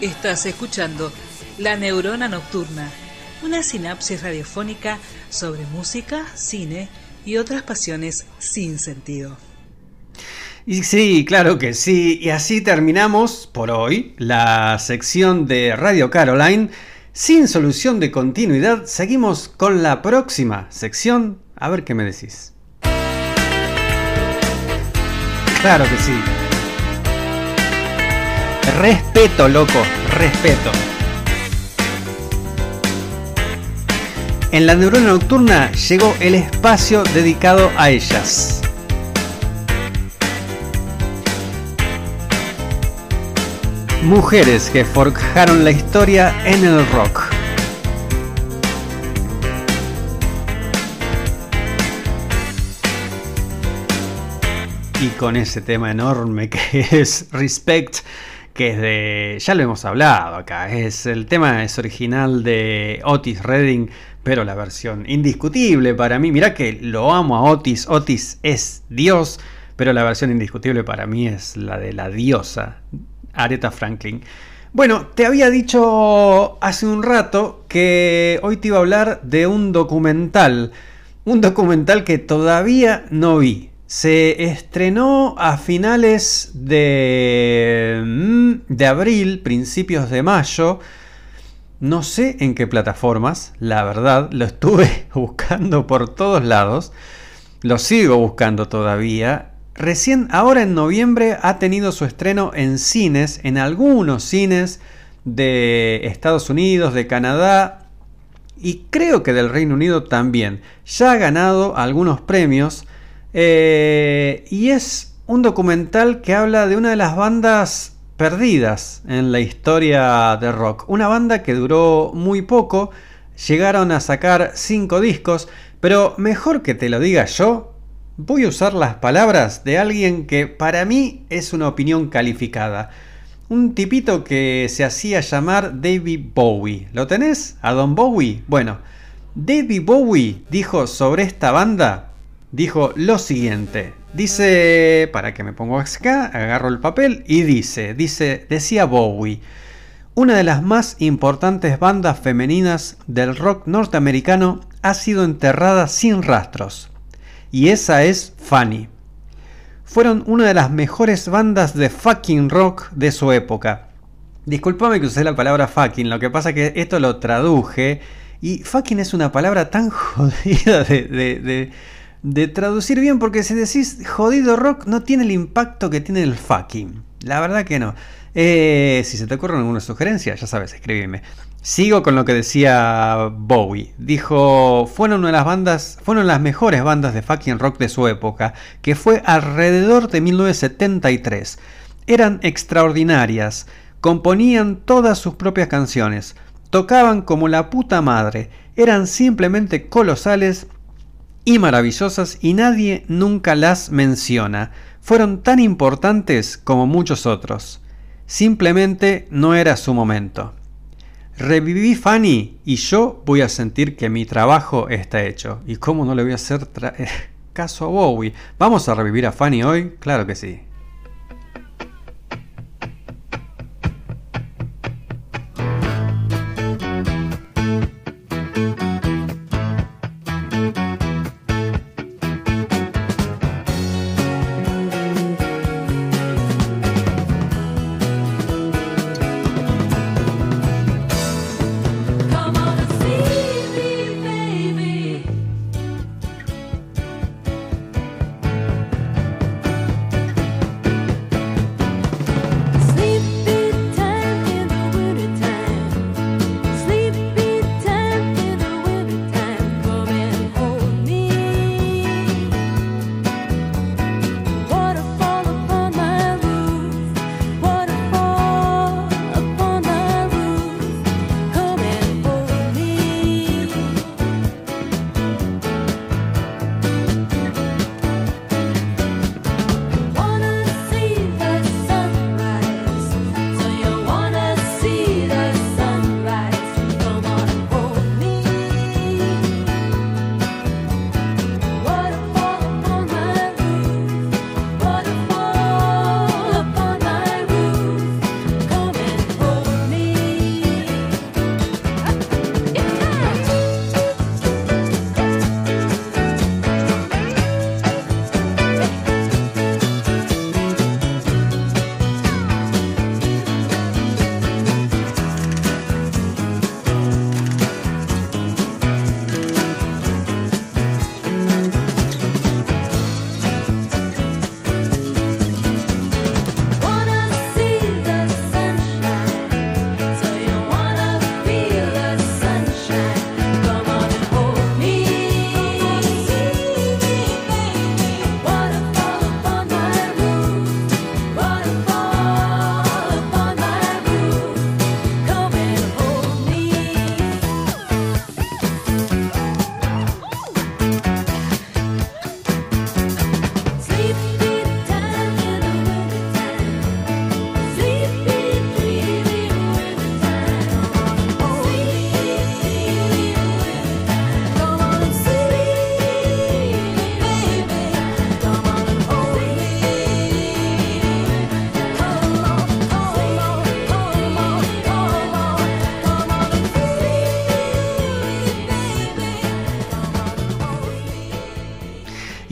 S9: Estás escuchando La Neurona Nocturna, una sinapsis radiofónica sobre música, cine y otras pasiones sin sentido.
S3: Y sí, claro que sí. Y así terminamos por hoy la sección de Radio Caroline. Sin solución de continuidad, seguimos con la próxima sección. A ver qué me decís. Claro que sí. Respeto, loco, respeto. En la neurona nocturna llegó el espacio dedicado a ellas. Mujeres que forjaron la historia en el rock. Y con ese tema enorme que es Respect, que es de. Ya lo hemos hablado acá. Es el tema es original de Otis Redding, pero la versión indiscutible para mí. Mirá que lo amo a Otis. Otis es Dios, pero la versión indiscutible para mí es la de la diosa Aretha Franklin. Bueno, te había dicho hace un rato que hoy te iba a hablar de un documental. Un documental que todavía no vi. Se estrenó a finales de, mm, de abril, principios de mayo. No sé en qué plataformas, la verdad, lo estuve buscando por todos lados. Lo sigo buscando todavía. Recién ahora en noviembre ha tenido su estreno en cines, en algunos cines de Estados Unidos, de Canadá y creo que del Reino Unido también. Ya ha ganado algunos premios eh, y es un documental que habla de una de las bandas perdidas en la historia de rock. Una banda que duró muy poco, llegaron a sacar cinco discos, pero mejor que te lo diga yo, voy a usar las palabras de alguien que para mí es una opinión calificada. Un tipito que se hacía llamar David Bowie. ¿Lo tenés? ¿A Don Bowie? Bueno, David Bowie dijo sobre esta banda dijo lo siguiente. Dice, para que me pongo acá, agarro el papel y dice, dice, decía Bowie, una de las más importantes bandas femeninas del rock norteamericano ha sido enterrada sin rastros. Y esa es Fanny. Fueron una de las mejores bandas de fucking rock de su época. Disculpame que usé la palabra fucking, lo que pasa que esto lo traduje y fucking es una palabra tan jodida de de traducir bien, porque si decís jodido rock no tiene el impacto que tiene el fucking. La verdad que no. Eh, si se te ocurre alguna sugerencia, ya sabes, escríbeme. Sigo con lo que decía Bowie. Dijo, fueron una de las bandas, fueron las mejores bandas de fucking rock de su época, que fue alrededor de 1973. Eran extraordinarias, componían todas sus propias canciones, tocaban como la puta madre, eran simplemente colosales y maravillosas y nadie nunca las menciona. Fueron tan importantes como muchos otros. Simplemente no era su momento. Reviví Fanny y yo voy a sentir que mi trabajo está hecho. ¿Y cómo no le voy a hacer caso a Bowie? ¿Vamos a revivir a Fanny hoy? Claro que sí.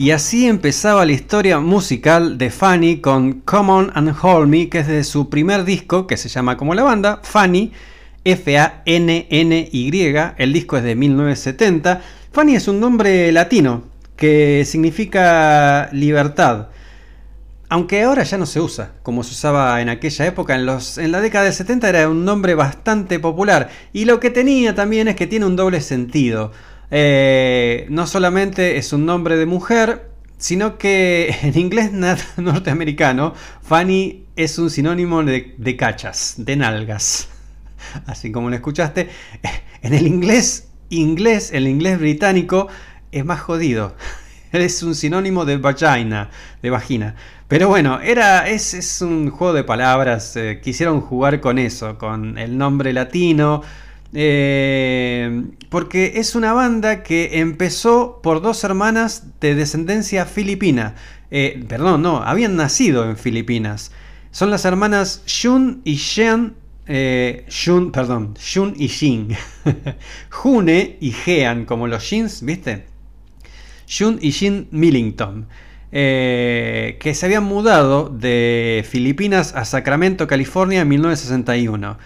S3: Y así empezaba la historia musical de Fanny con Come On and Hold Me, que es de su primer disco, que se llama como la banda, Fanny, F-A-N-N-Y. El disco es de 1970. Fanny es un nombre latino que significa libertad. Aunque ahora ya no se usa, como se usaba en aquella época, en, los, en la década del 70 era un nombre bastante popular. Y lo que tenía también es que tiene un doble sentido. Eh, no solamente es un nombre de mujer, sino que en inglés norteamericano, Fanny es un sinónimo de, cachas, de nalgas. Así como lo escuchaste, en el inglés, inglés, el inglés británico es más jodido. Es un sinónimo de vagina, de vagina. Pero bueno, era, es, es un juego de palabras. eh, quisieron jugar con eso, con el nombre latino. Eh, porque es una banda que empezó por dos hermanas de descendencia filipina. Eh, perdón, no, habían nacido en Filipinas. Son las hermanas Shun y Jean. eh, Shun, perdón, Shun y Jin. June y Jean, como los jeans, ¿viste? Jun y Jin Millington, eh, que se habían mudado de Filipinas a Sacramento, California en 1961.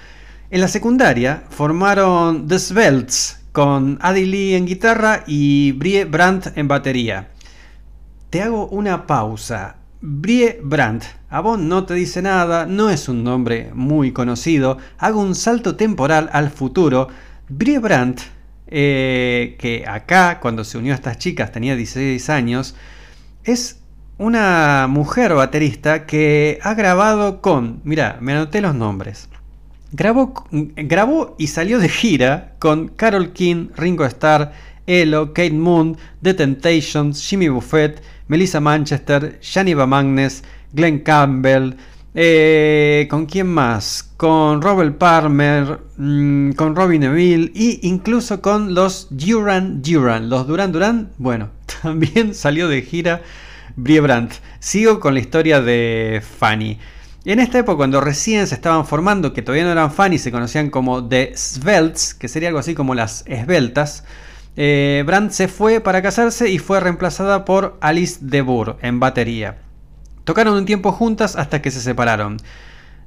S3: En la secundaria formaron The Svelts con Adi Lee en guitarra y Brie Brandt en batería. Te hago una pausa. Brie Brandt, a vos no te dice nada, no es un nombre muy conocido. Hago un salto temporal al futuro. Brie Brandt eh, que acá, cuando se unió a estas chicas, tenía 16 años, es una mujer baterista que ha grabado con, mira, me anoté los nombres. Grabó, grabó y salió de gira con Carol King, Ringo Starr, Elo, Kate Moon, The Temptations, Jimmy Buffett, Melissa Manchester, Janiva Magnes, Glenn Campbell, eh, ¿Con quién más? Con Robert Palmer, mm, con Robin Neville e incluso con los Duran Duran. Los Duran Duran, bueno, también salió de gira Brie Brandt. Sigo con la historia de Fanny. En esta época, cuando recién se estaban formando, que todavía no eran Fanny, se conocían como The Svelts, que sería algo así como las esbeltas. Eh, Brandt se fue para casarse y fue reemplazada por Alice DeBoer en batería. Tocaron un tiempo juntas hasta que se separaron.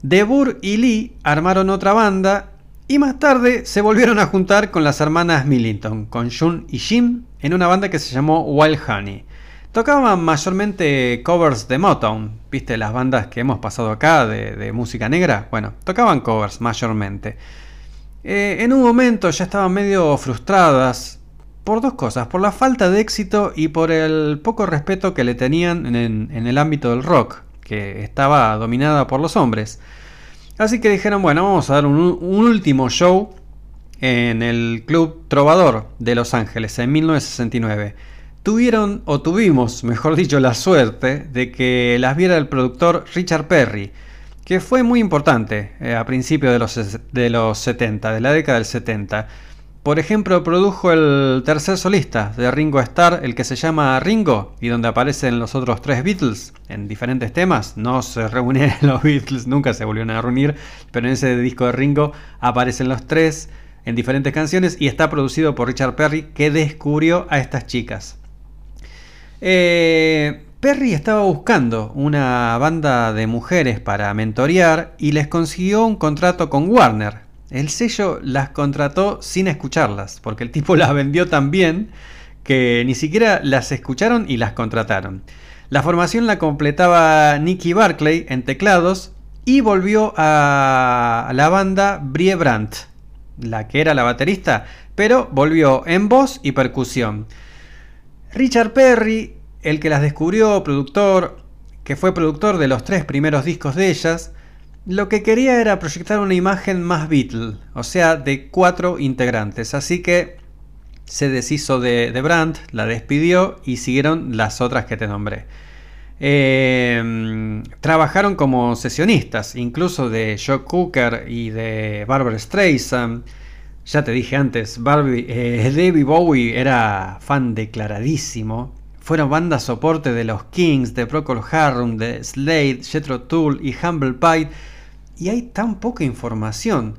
S3: DeBoer y Lee armaron otra banda y más tarde se volvieron a juntar con las hermanas Millington, con Jun y Jim, en una banda que se llamó Wild Honey. Tocaban mayormente covers de Motown, viste las bandas que hemos pasado acá de, música negra, bueno, tocaban covers mayormente. Eh, en un momento ya estaban medio frustradas por dos cosas, por la falta de éxito y por el poco respeto que le tenían en, en el ámbito del rock, que estaba dominada por los hombres. Así que dijeron, bueno, vamos a dar un, un último show en el Club Trovador de Los Ángeles en 1969. Tuvieron, o tuvimos, mejor dicho, la suerte de que las viera el productor Richard Perry, que fue muy importante eh, a principios de los, de los 70, de la década del 70. Por ejemplo, produjo el tercer solista de Ringo Starr, el que se llama Ringo, y donde aparecen los otros tres Beatles en diferentes temas. No se reunieron los Beatles, nunca se volvieron a reunir, pero en ese disco de Ringo aparecen los tres en diferentes canciones y está producido por Richard Perry, que descubrió a estas chicas. Eh, Perry estaba buscando una banda de mujeres para mentorear y les consiguió un contrato con Warner. El sello las contrató sin escucharlas, porque el tipo las vendió tan bien que ni siquiera las escucharon y las contrataron. La formación la completaba Nicky Barclay en teclados y volvió a la banda Brie Brandt, la que era la baterista, pero volvió en voz y percusión. Richard Perry, el que las descubrió, productor, que fue productor de los tres primeros discos de ellas, lo que quería era proyectar una imagen más Beatle, o sea, de cuatro integrantes. Así que se deshizo de, de Brandt, la despidió y siguieron las otras que te nombré. Eh, trabajaron como sesionistas, incluso de Joe Cooker y de Barbara Streisand. Ya te dije antes, Barbie, eh, David Bowie era fan declaradísimo. Fueron banda soporte de los Kings, de Procol Harum, de Slade, Jethro Tull y Humble Pie. Y hay tan poca información.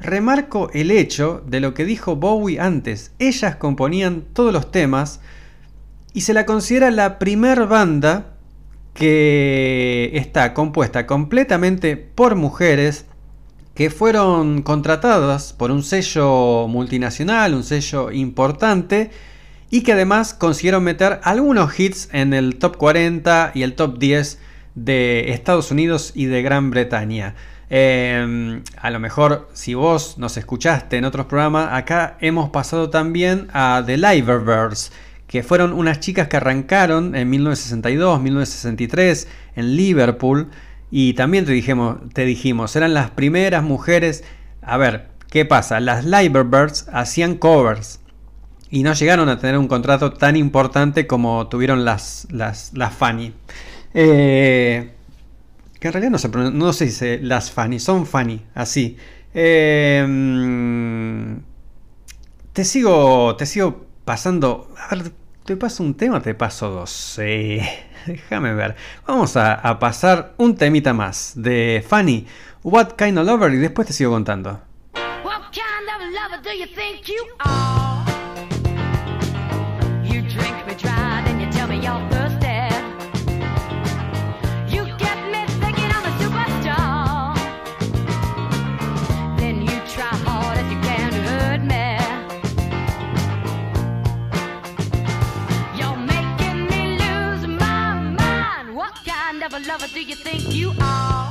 S3: Remarco el hecho de lo que dijo Bowie antes. Ellas componían todos los temas y se la considera la primer banda que está compuesta completamente por mujeres que fueron contratadas por un sello multinacional, un sello importante, y que además consiguieron meter algunos hits en el top 40 y el top 10 de Estados Unidos y de Gran Bretaña. Eh, a lo mejor si vos nos escuchaste en otros programas, acá hemos pasado también a The Liverbirds, que fueron unas chicas que arrancaron en 1962, 1963 en Liverpool y también te dijimos, te dijimos, eran las primeras mujeres. A ver, ¿qué pasa? Las Liverbirds hacían covers y no llegaron a tener un contrato tan importante como tuvieron las, las, las Fanny. Eh, que en realidad no se, no se dice las Fanny, son Fanny, así. Eh, mm, te sigo, te sigo pasando. A ver, te paso un tema, te paso dos. Sí, déjame ver. Vamos a, pasar un temita más de Fanny. What kind of lover? Y después te sigo contando.
S10: What kind of lover do you think you are? You think you are?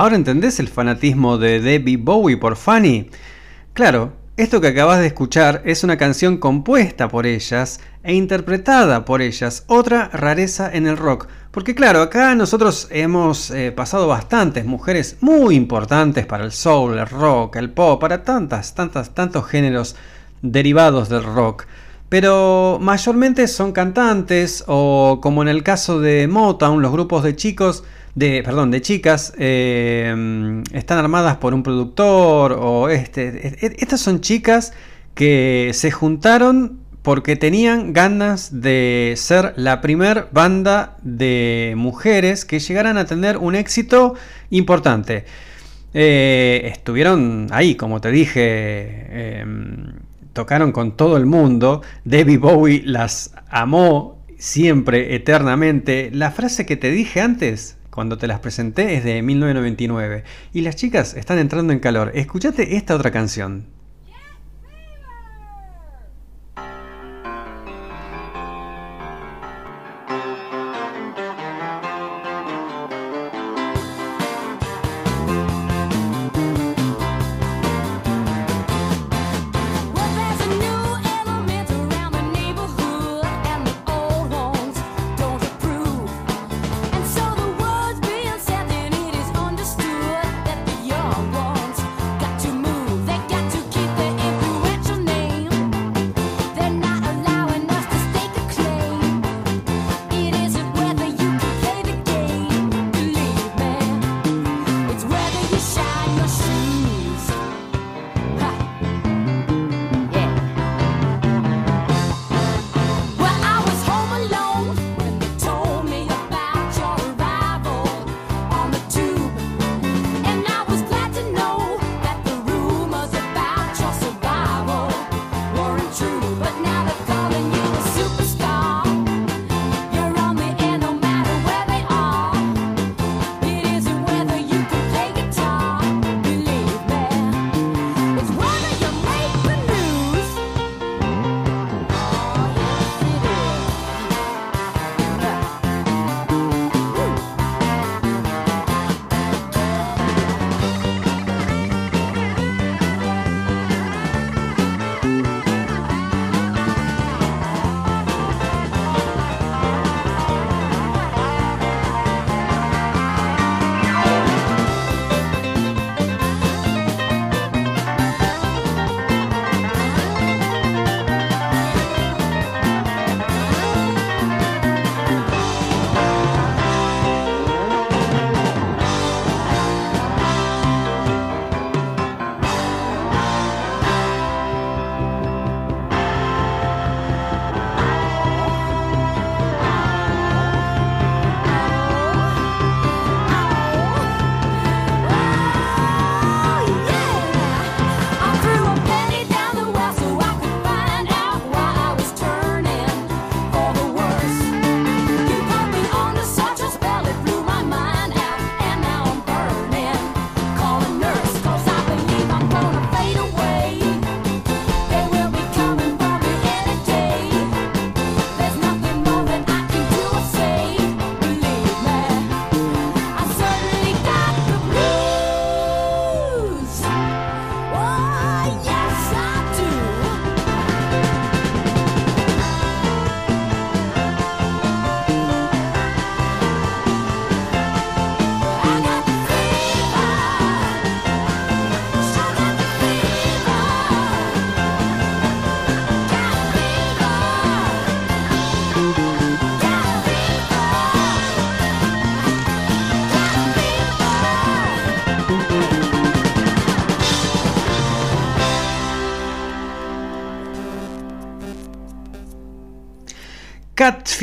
S3: ¿Ahora entendés el fanatismo de Debbie Bowie por Fanny? Claro, esto que acabas de escuchar es una canción compuesta por ellas e interpretada por ellas, otra rareza en el rock. Porque claro, acá nosotros hemos eh, pasado bastantes mujeres muy importantes para el soul, el rock, el pop, para tantas, tantas, tantos géneros derivados del rock. Pero mayormente son cantantes o como en el caso de Motown, los grupos de chicos, de, perdón, de chicas, eh, están armadas por un productor o este. e- e- Estas son chicas que se juntaron porque tenían ganas de ser la primer banda de mujeres que llegaran a tener un éxito importante. Eh, estuvieron ahí, como te dije, em, tocaron con todo el mundo. Debbie Bowie las amó, siempre, eternamente. La frase que te dije antes, cuando te las presenté, es de 1999. Y las chicas están entrando en calor. Escuchate esta otra canción.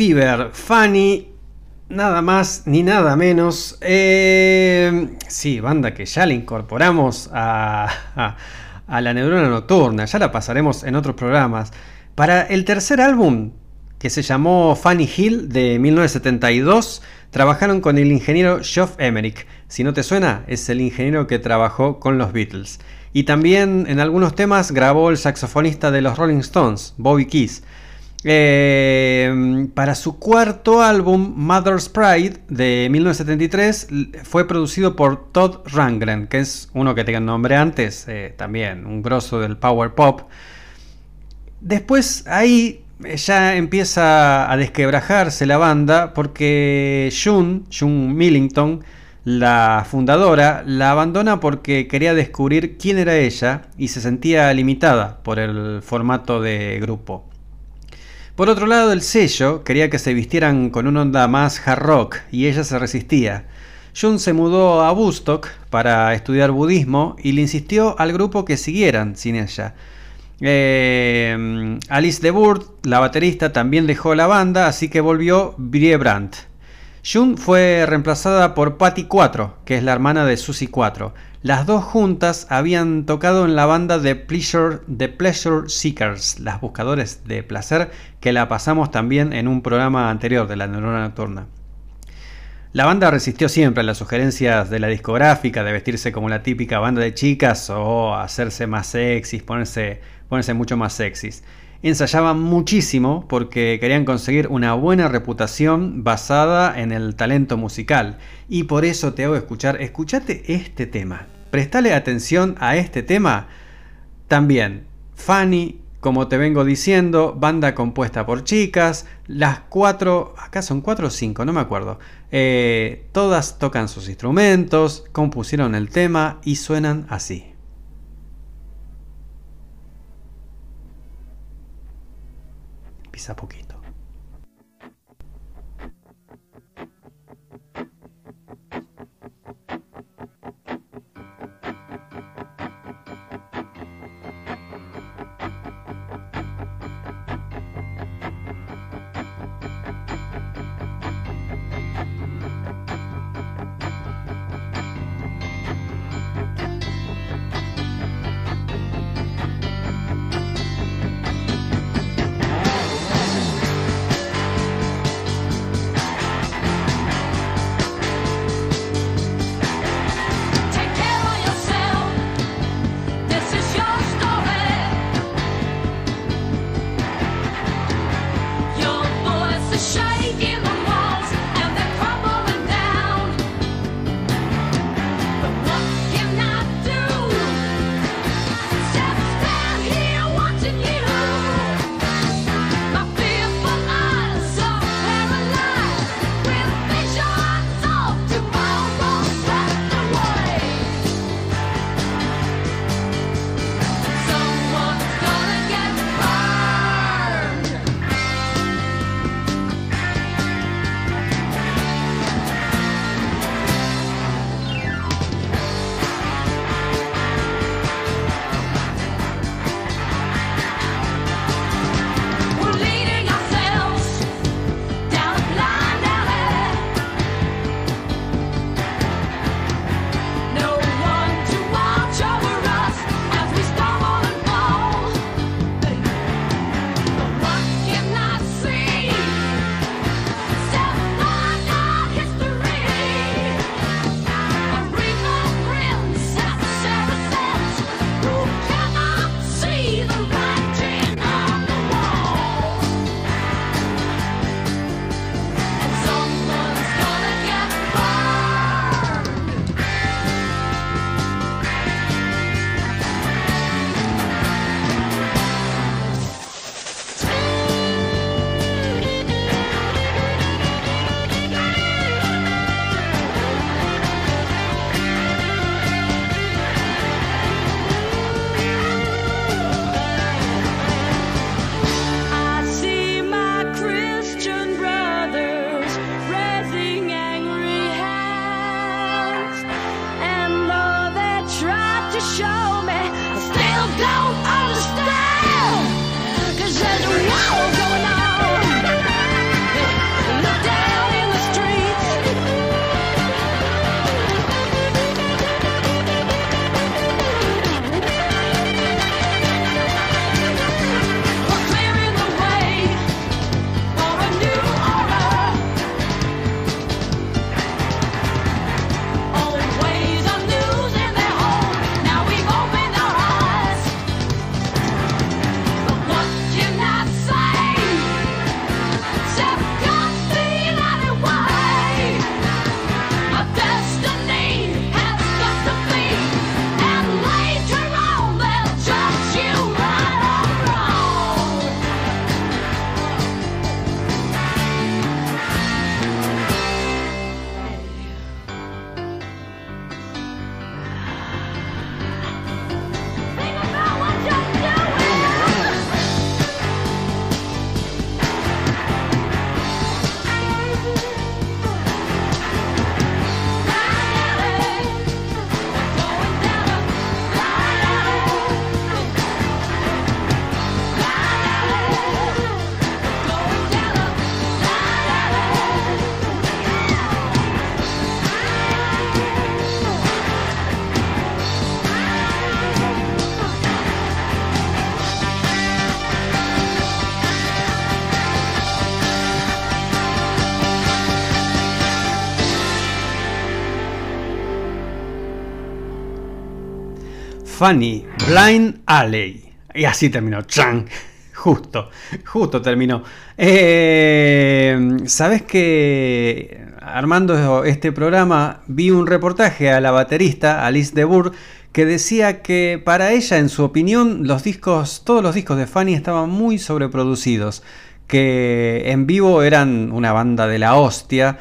S11: Fever,
S3: Fanny, nada más ni nada menos. Eh, sí, banda que ya le incorporamos a, a- a la neurona nocturna, ya la pasaremos en otros programas. Para el tercer álbum, que se llamó Fanny Hill de 1972, trabajaron con el ingeniero Geoff Emerick. Si no te suena, es el ingeniero que trabajó con los Beatles. Y también en algunos temas grabó el saxofonista de los Rolling Stones, Bobby Keys. Eh, para su cuarto álbum, Mother's Pride, de 1973, l- fue producido por Todd Rangren, que es uno que tenga nombre antes, eh, también un grosso del power pop. Después ahí eh, ya empieza a desquebrajarse la banda porque June, June Millington, la fundadora, la abandona porque quería descubrir quién era ella y se sentía limitada por el formato de grupo. Por otro lado, el sello quería que se vistieran con una onda más hard rock y ella se resistía. Jun se mudó a Woodstock para estudiar budismo y le insistió al grupo que siguieran sin ella. Eh, Alice de la baterista, también dejó la banda, así que volvió Brie Brandt. June fue reemplazada por Patty 4, que es la hermana de Susie 4. Las dos juntas habían tocado en la banda de Pleasure, The Pleasure Seekers, las buscadores de placer, que la pasamos también en un programa anterior de la Neurona Nocturna. La banda resistió siempre a las sugerencias de la discográfica de vestirse como la típica banda de chicas o hacerse más sexys, ponerse, ponerse mucho más sexys. Ensayaban muchísimo porque querían conseguir una buena reputación basada en el talento musical. Y por eso te hago escuchar, escúchate este tema. Prestale atención a este tema. También, Fanny, como te vengo diciendo, banda compuesta por chicas, las cuatro, acá son cuatro o cinco, no me acuerdo. Eh, todas tocan sus instrumentos, compusieron el tema y suenan así. Pisa poquito. Funny, Blind Alley. Y así terminó. ¡Chan! Justo, justo terminó. Eh, Sabes que armando este programa vi un reportaje a la baterista Alice de Bourg que decía que para ella, en su opinión, los discos, todos los discos de Fanny estaban muy sobreproducidos, que en vivo eran una banda de la hostia.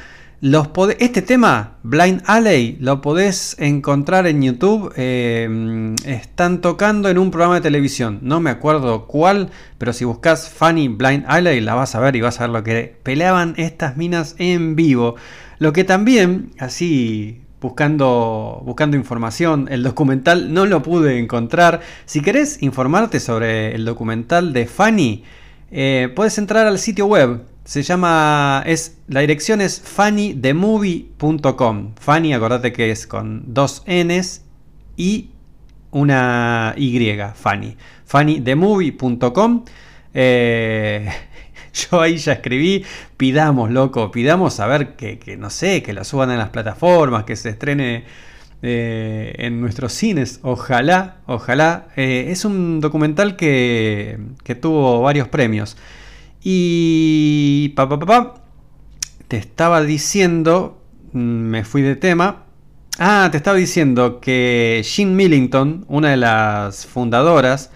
S3: Este tema, Blind Alley, lo podés encontrar en YouTube. eh, están tocando en un programa de televisión. No me acuerdo cuál, pero si buscas Funny Blind Alley la vas a ver y vas a ver lo que peleaban estas minas en vivo. Lo que también, así buscando, buscando información, el documental no lo pude encontrar. Si querés informarte sobre el documental de Funny, eh, puedes entrar al sitio web. Se llama. Es, la dirección es funnythemovie.com. Funny, acordate que es con dos Ns y una Y. Funny. Funnythemovie.com. Eh, yo ahí ya escribí. Pidamos, loco. Pidamos a ver que, que, no sé, que lo suban en las plataformas, que se estrene eh, en nuestros cines. Ojalá, ojalá. Eh, es un documental que, que tuvo varios premios. Y pa, pa, pa, te estaba diciendo, mm, me fui de tema. Ah, te estaba diciendo que Jean Millington, una de las fundadoras,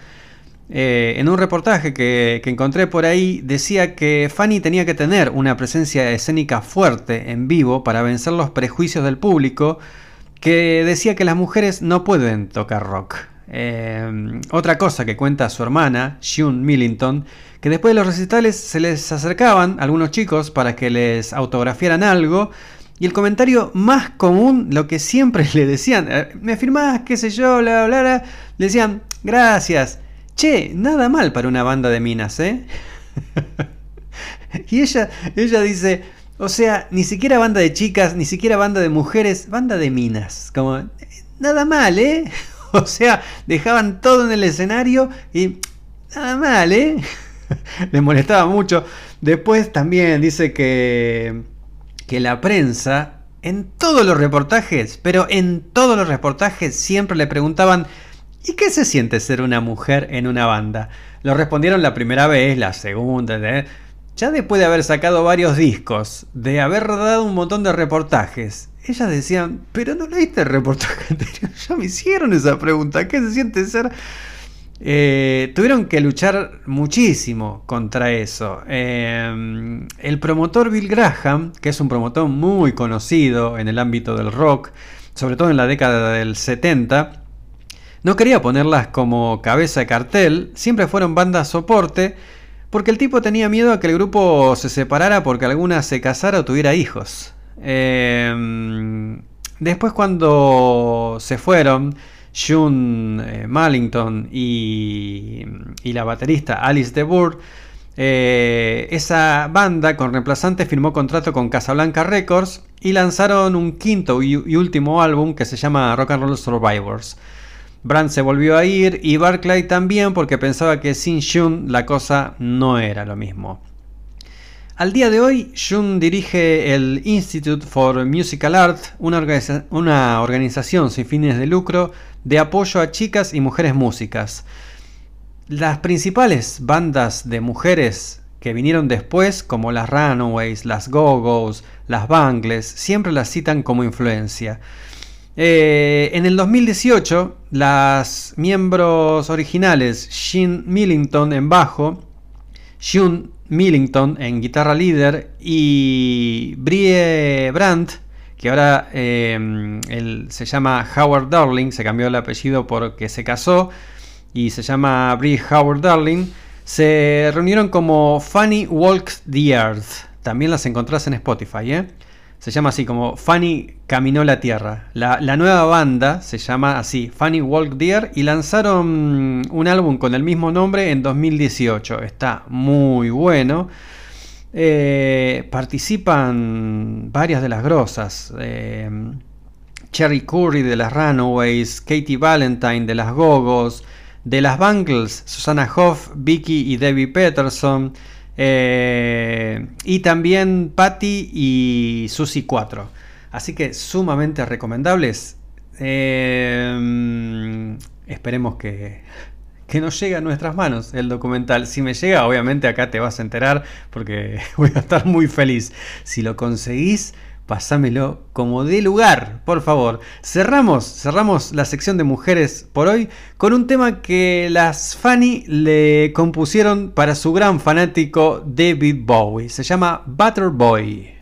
S3: eh, en un reportaje que, que encontré por ahí, decía que Fanny tenía que tener una presencia escénica fuerte en vivo para vencer los prejuicios del público, que decía que las mujeres no pueden tocar rock. Eh, otra cosa que cuenta su hermana, June Millington, que después de los recitales se les acercaban algunos chicos para que les autografiaran algo. Y el comentario más común, lo que siempre le decían, eh, me firmás, qué sé yo, bla, bla, bla, le decían, gracias. Che, nada mal para una banda de minas, ¿eh? y ella, ella dice, o sea, ni siquiera banda de chicas, ni siquiera banda de mujeres, banda de minas. Como, nada mal, ¿eh? O sea, dejaban todo en el escenario y nada mal, ¿eh? Les molestaba mucho. Después también dice que, que la prensa, en todos los reportajes, pero en todos los reportajes siempre le preguntaban, ¿y qué se siente ser una mujer en una banda? Lo respondieron la primera vez, la segunda, ¿eh? ya después de haber sacado varios discos, de haber dado un montón de reportajes, ellas decían, pero no leíste el reportaje anterior, ya me hicieron esa pregunta, ¿qué se siente ser? Eh, tuvieron que luchar muchísimo contra eso. Eh, el promotor Bill Graham, que es un promotor muy conocido en el ámbito del rock, sobre todo en la década del 70, no quería ponerlas como cabeza de cartel, siempre fueron bandas soporte, porque el tipo tenía miedo a que el grupo se separara porque alguna se casara o tuviera hijos. Eh, después cuando se fueron, June eh, Mallington y, la baterista Alice de Bourg, eh, esa banda con reemplazante firmó contrato con Casablanca Records y lanzaron un quinto y, último álbum que se llama Rock and Roll Survivors. Brand se volvió a ir y Barclay también porque pensaba que sin June la cosa no era lo mismo. Al día de hoy, June dirige el Institute for Musical Art, una, organización sin fines de lucro de apoyo a chicas y mujeres músicas. Las principales bandas de mujeres que vinieron después, como las Runaways, las Go-Go's, las Bangles, siempre las citan como influencia. Eh, en el 2018, las miembros originales, Jean Millington en bajo, June Millington en guitarra líder y Brie Brandt, que ahora eh, él se llama Howard Darling, se cambió el apellido porque se casó y se llama Brie Howard Darling, se reunieron como Funny Walk the Earth. También las encontrás en Spotify, ¿eh? Se llama así como Funny Caminó la Tierra. La, la, nueva banda se llama así, Funny Walk Deer, y lanzaron un álbum con el mismo nombre en 2018. Está muy bueno. Eh, participan varias de las grosas. Eh, Cherry Curry de las Runaways, Katie Valentine de las Gogos, de las Bangles, Susana Hoff, Vicky y Debbie Peterson. Eh, y también Patty y Susie 4. Así que sumamente recomendables. Esperemos que, que nos llegue a nuestras manos el documental. Si me llega, obviamente acá te vas a enterar porque voy a estar muy feliz. Si lo conseguís, pasámelo como de lugar, por favor. Cerramos, cerramos la sección de mujeres por hoy con un tema que las Fanny le compusieron para su gran fanático David Bowie. Se llama Butter Boy.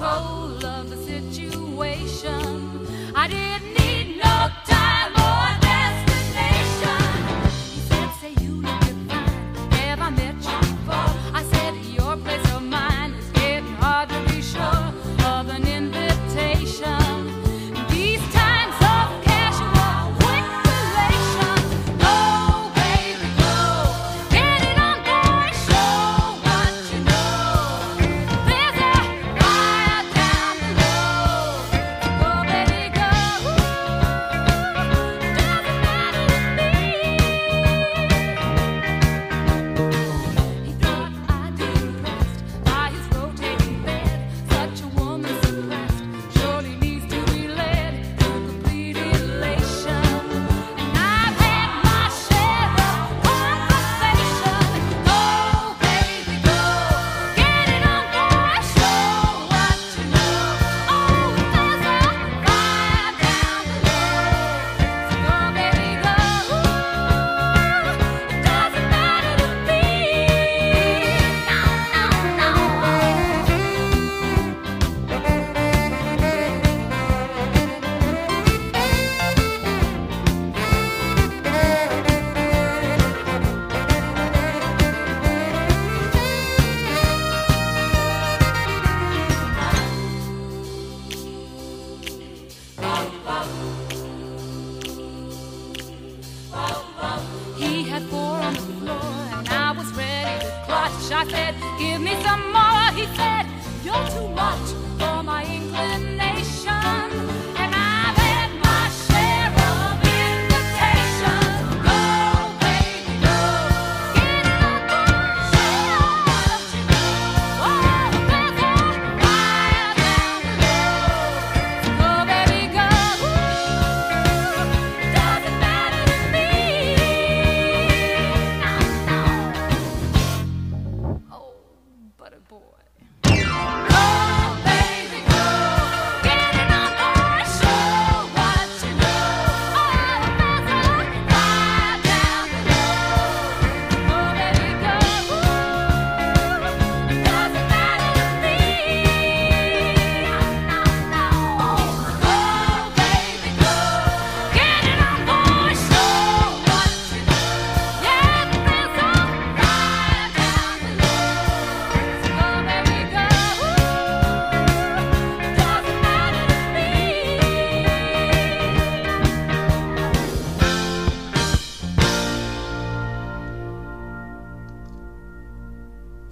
S10: Control of the situation. I didn't need no time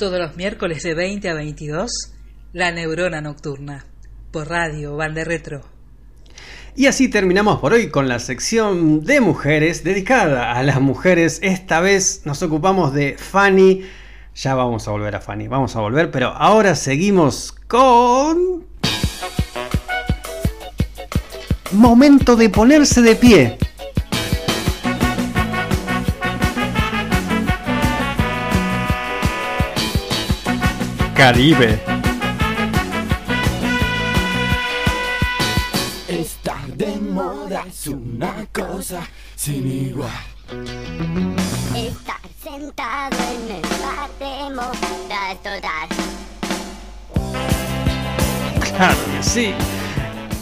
S9: Todos los miércoles de 20 a 22, La Neurona Nocturna, por radio Bande Retro.
S3: Y así terminamos por hoy con la sección de mujeres dedicada a las mujeres. Esta vez nos ocupamos de Fanny. Ya vamos a volver a Fanny, vamos a volver, pero ahora seguimos con... Momento de ponerse de pie. Caribe.
S2: Estar de moda es una cosa sin igual.
S11: Estar sentado en el bar de moda total.
S3: Claro que sí.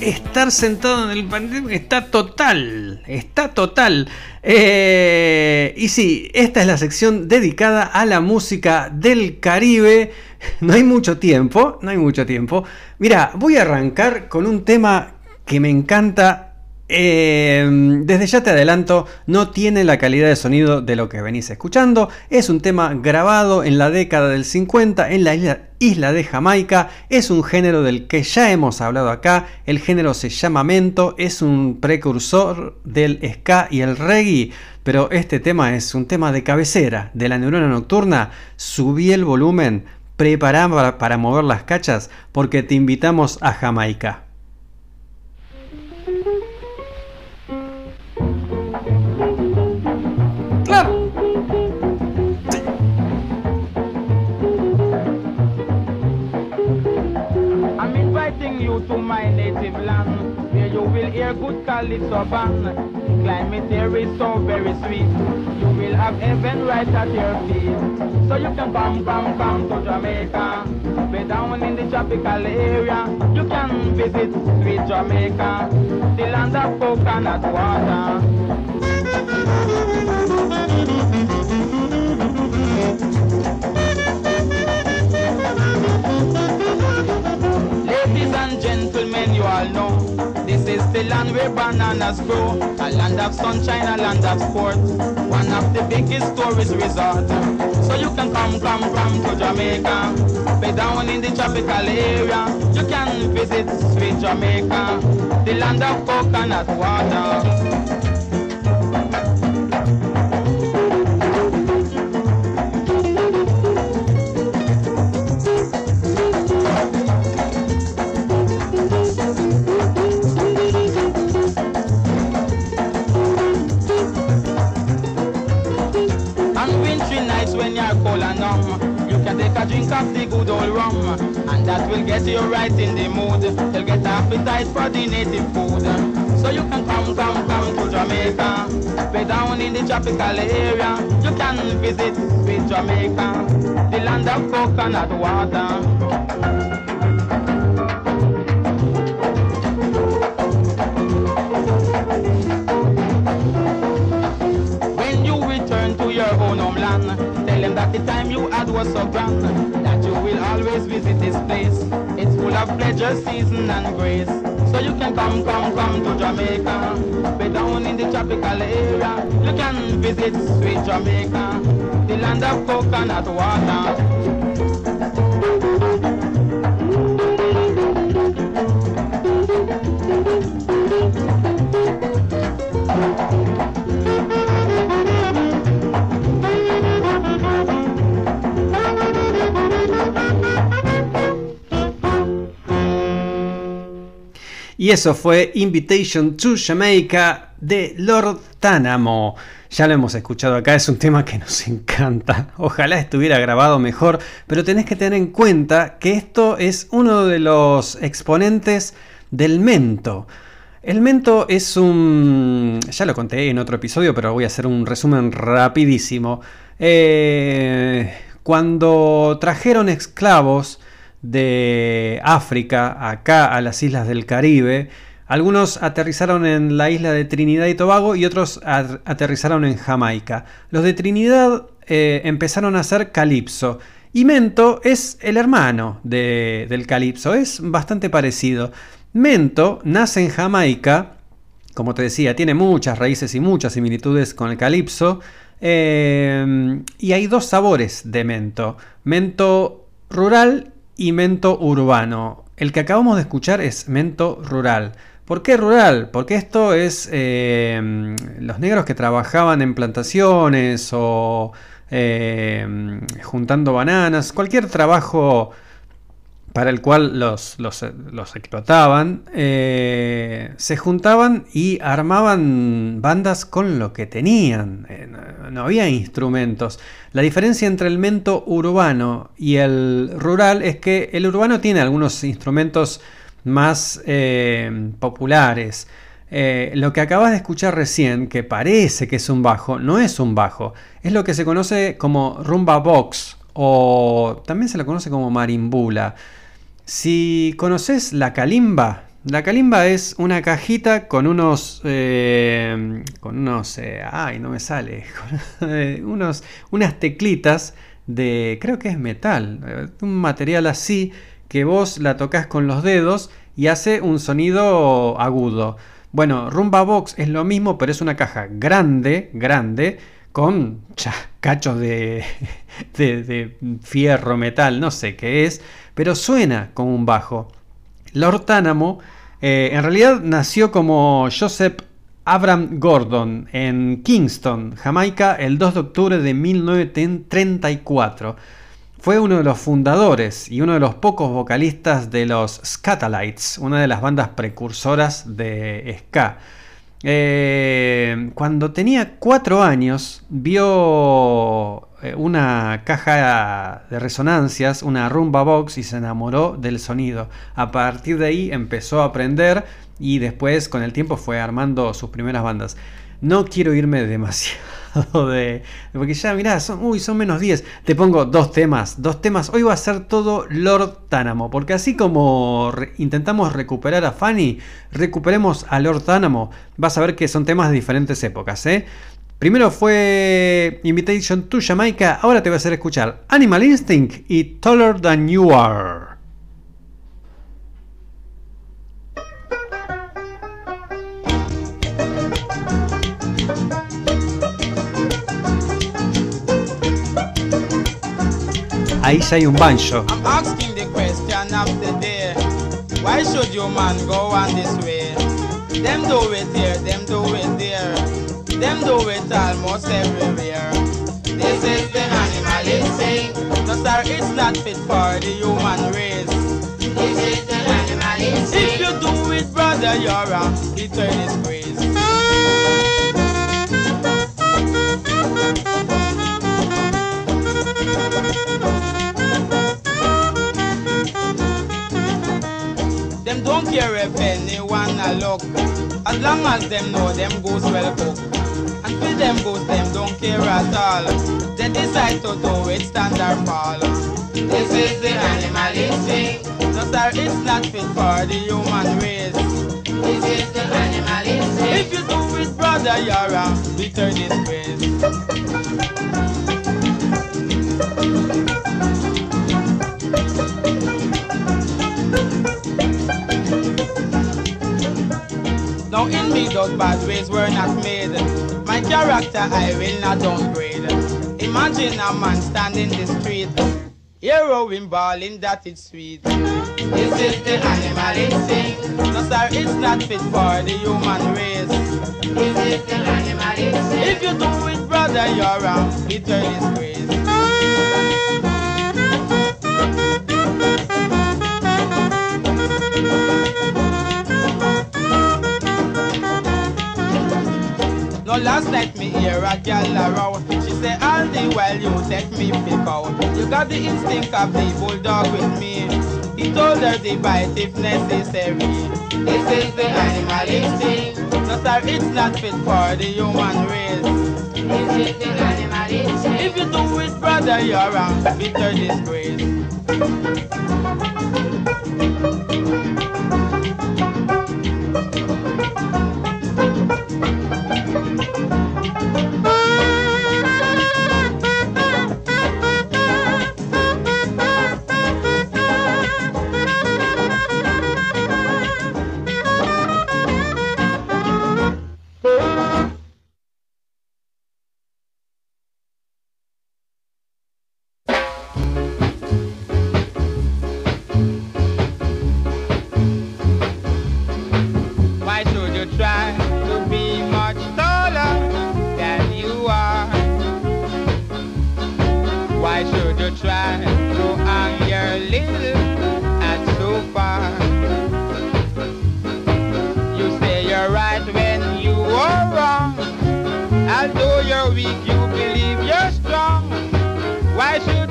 S3: Estar sentado en el pandemia está total. Está total. Eh, y sí, esta es la sección dedicada a la música del Caribe. No hay mucho tiempo, no hay mucho tiempo. Mira, voy a arrancar con un tema que me encanta Eh, desde ya te adelanto, no tiene la calidad de sonido de lo que venís escuchando. Es un tema grabado en la década del 50 en la isla, de Jamaica. Es un género del que ya hemos hablado acá. El género se llama mento, es un precursor del ska y el reggae. Pero este tema es un tema de cabecera de la neurona nocturna. Subí el volumen, prepará para mover las cachas porque te invitamos a Jamaica.
S12: I'm inviting you to my native land, where you will hear good calypso band. Climate there is so very sweet. You will have heaven right at your feet. So you can come, come, come to Jamaica. Way down in the tropical area, you can visit sweet Jamaica, the land of coconut water. Gentlemen, you all know this is the land where bananas grow. A land of sunshine, a land of sport. One of the biggest tourist resorts. So you can come, come, come to Jamaica. Way down in the tropical area, you can visit sweet Jamaica, the land of coconut water. Drink of the good old rum, and that will get you right in the mood. You'll get appetite for the native food. So you can come, come, come to Jamaica. Way down in the tropical area, you can visit sweet Jamaica, the land of coconut water. Visit this place. It's full of pleasure, season and grace. So you can come, come, come to Jamaica. Be down in the tropical area, you can visit sweet Jamaica, the land of coconut water.
S3: Y eso fue Invitation to Jamaica de Lord Tanamo. Ya lo hemos escuchado acá, es un tema que nos encanta. Ojalá estuviera grabado mejor, pero tenés que tener en cuenta que esto es uno de los exponentes del mento. El mento es un... ya lo conté en otro episodio, pero voy a hacer un resumen rapidísimo. Eh, cuando trajeron esclavos de África acá a las islas del Caribe, algunos aterrizaron en la isla de Trinidad y Tobago y otros aterrizaron en Jamaica. Los de Trinidad eh, empezaron a hacer calipso. Y Mento es el hermano de- del calipso, es bastante parecido. Mento nace en Jamaica, como te decía, tiene muchas raíces y muchas similitudes con el calipso. eh, y hay dos sabores de mento. Mento rural y mento urbano. El que acabamos de escuchar es mento rural. ¿Por qué rural? Porque esto es eh, los negros que trabajaban en plantaciones o eh, juntando bananas, cualquier trabajo para el cual los, los, los explotaban, eh, se juntaban y armaban bandas con lo que tenían. Eh, no, había instrumentos. La diferencia entre el mento urbano y el rural es que el urbano tiene algunos instrumentos más eh, populares. Eh, lo que acabas de escuchar recién, que parece que es un bajo, no es un bajo. Es lo que se conoce como rumba box o también se lo conoce como marimbula. Si conoces la calimba, la calimba es una cajita con unos, eh, con unos, eh, ay, no me sale, eh, unos, unas teclitas de, creo que es metal, un material así que vos la tocas con los dedos y hace un sonido agudo. Bueno, Rumba Box es lo mismo, pero es una caja grande, grande, con cachos de, fierro, metal, no sé qué es, pero suena como un bajo. Lord Tánamo eh, en realidad nació como Joseph Abram Gordon en Kingston, Jamaica, el 2 de octubre de 1934. Fue uno de los fundadores y uno de los pocos vocalistas de los Scatalites, una de las bandas precursoras de ska. Eh, cuando tenía cuatro años, vio eh, una caja de resonancias, una rumba box, y se enamoró del sonido. A partir de ahí empezó a aprender y después, con el tiempo, fue armando sus primeras bandas. No quiero irme demasiado de. Porque ya, mirá, son, son menos 10. Te pongo dos temas. Dos temas. Hoy va a ser todo Lord Tánamo. Porque así como intentamos recuperar a Fanny, recuperemos a Lord Tánamo. Vas a ver que son temas de diferentes épocas, ¿eh? Primero fue Invitation to Jamaica. Ahora te voy a hacer escuchar Animal Instinct y Taller Than You Are. Ahí ya hay un banjo.
S12: I'm asking the question of the. Why should you man go on this way? Them do it here, them do it there. Them do it almost everywhere. This is the animal instinct. No sir, it's not fit for the human race. This is the. If you do it, brother, you're a bitter disgrace. Them don't care if anyone a look. As long as them know them goose well cooked. And them goose, them don't care at all. They decide to do it stand or fall. This is the animal instinct. No sir, it's not fit for the human race. This is the animal instinct. If you do it, brother, you're a bitter disgrace. Now in me those bad ways were not made. My character I will not downgrade. Imagine a man standing in the street, heroing balling that it's sweet. This is the animal instinct. No sir, it's not fit for the human race. This is the animal instinct. If you do it, brother, you're a bitter disgrace. No last night me hear a gal around. She say all the while you take me pick out. You got the instinct of the bulldog with me. He told her the bite if necessary. This is the animal instinct. No sir, it's not fit for the human race. This is the animal instinct. If you do it, brother, you're a bitter disgrace.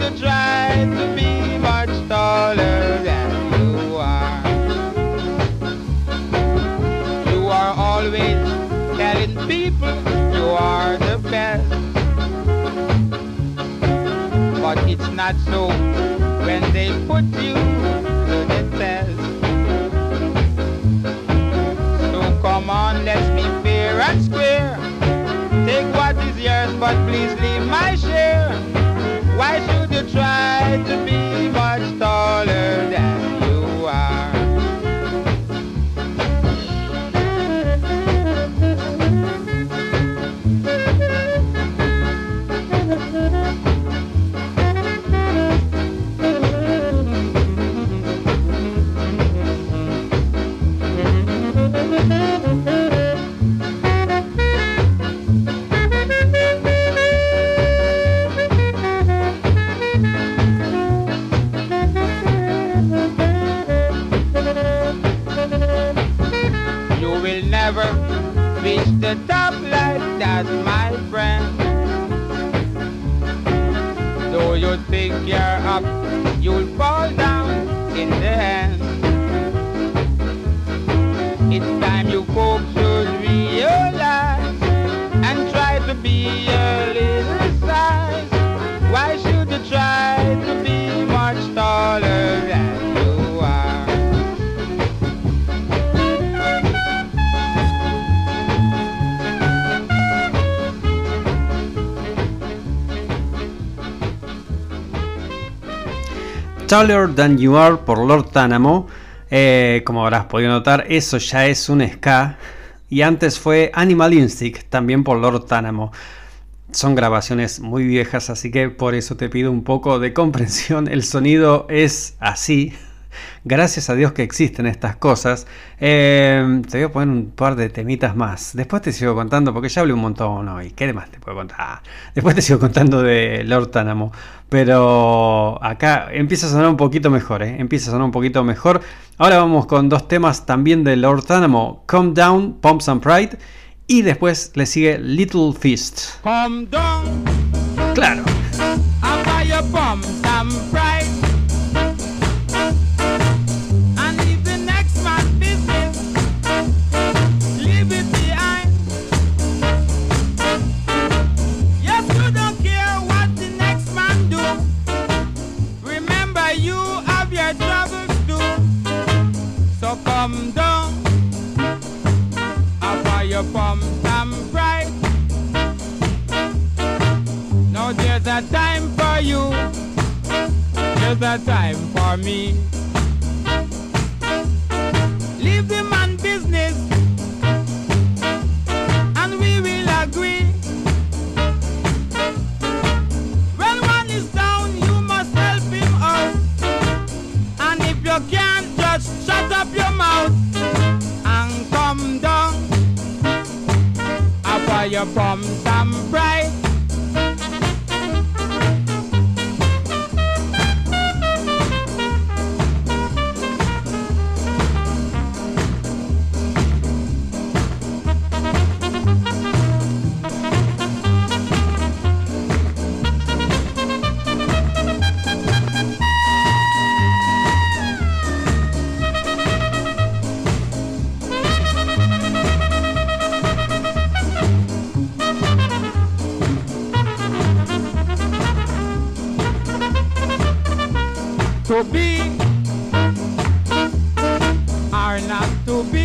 S12: You try to be much taller than you are? You are always telling people you are the best. But it's not so when they put you to the test. So come on, let's be fair and square. Take what is yours, but please leave like that, Taller Than You Are
S3: por Lord Tánamo. Eh, como habrás podido notar, eso ya es un ska. Y antes fue Animal Instinct, también por Lord Tánamo. Son grabaciones muy viejas, así que por eso te pido un poco de comprensión. El sonido es así. Gracias a Dios que existen estas cosas. Eh, te voy a poner un par de temitas más. Después te sigo contando, porque ya hablé un montón hoy. ¿Qué más te puedo contar? Después te sigo contando de Lord Tánamo. Pero acá empieza a sonar un poquito mejor, ¿eh? Empieza a sonar un poquito mejor. Ahora vamos con dos temas también de Lord Tánamo. Calm Down, Pumps and Pride. Y después le sigue Little Fist.
S12: Come down,
S3: Claro.
S12: I buy your There's a time for me. To be are not to be?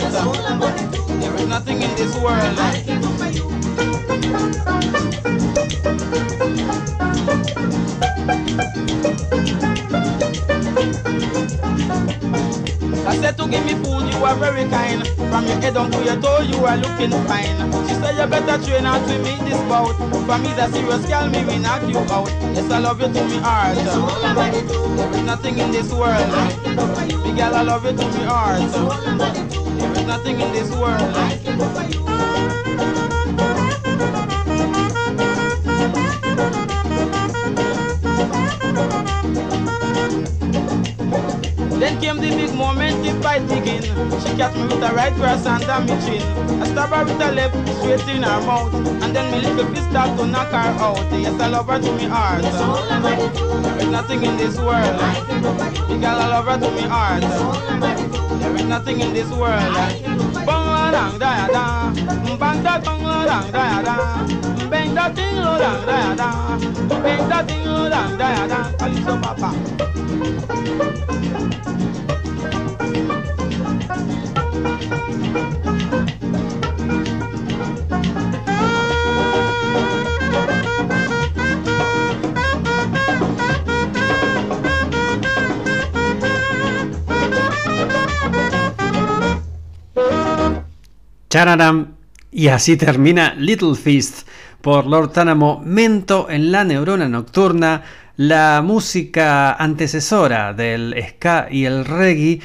S12: Heart. There is nothing in this world. I said to give me food, you are very kind. From your head down to your toe, you are looking fine. She said you better train out to meet this bout. For me, the serious girl, me we knock you out. Yes, I love you to me heart. There is nothing in this world. Me girl, I love you to me heart. There is nothing in this world. Then came the big moment, the fight begin. She catch me with a right cross under me chin. I stab her with a left straight in her mouth. And then me little fist start to knock her out. Yes, I love her to me heart. There is nothing in this world. The girl, I love her to me heart. Is nothing in this world. Eh? La dang da da. Bang da dang da da. Bang da ding dang da da. Bang da ding dang da da. Calypso papa.
S3: Chararam. Y así termina Little Feast por Lord Tánamo, Mento en la neurona nocturna, la música antecesora del ska y el reggae.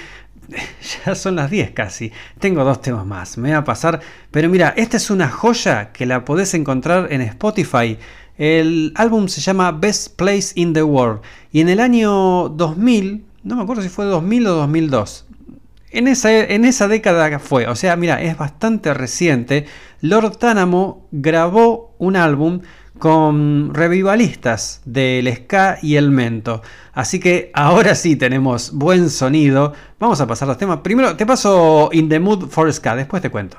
S3: Ya son las 10 casi. Tengo dos temas más. Me voy a pasar. Pero mira, esta es una joya que la podés encontrar en Spotify. El álbum se llama Best Place in the World. Y en el año 2000, no me acuerdo si fue 2000 o 2002. En esa, en esa década fue, o sea, mira, es bastante reciente. Lord Tánamo grabó un álbum con revivalistas del ska y el mento. Así que ahora sí tenemos buen sonido. Vamos a pasar los temas. Primero te paso In the Mood for Ska, después te cuento.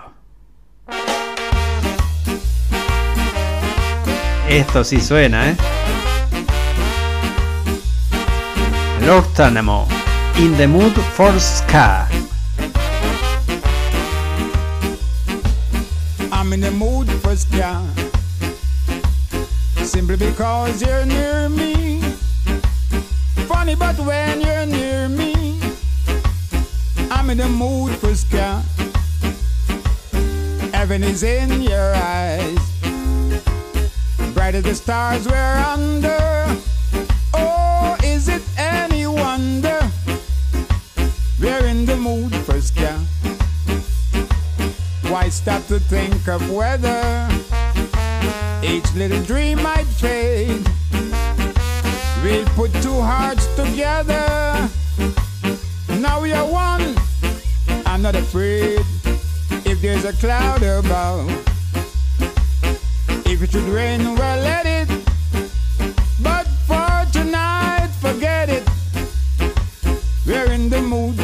S3: Esto sí suena, ¿eh? Lord Tánamo, In the Mood for Ska.
S13: I'm in the mood for ska. Simply because you're near me. Funny, but when you're near me, I'm in the mood for ska. Heaven is in your eyes. Bright as the stars we're under. In the mood for ska. Why stop to think of whether each little dream might fade? We'll put two hearts together. Now we are one. I'm not afraid if there's a cloud above. If it should rain, well, let it. But for tonight, forget it. We're in the mood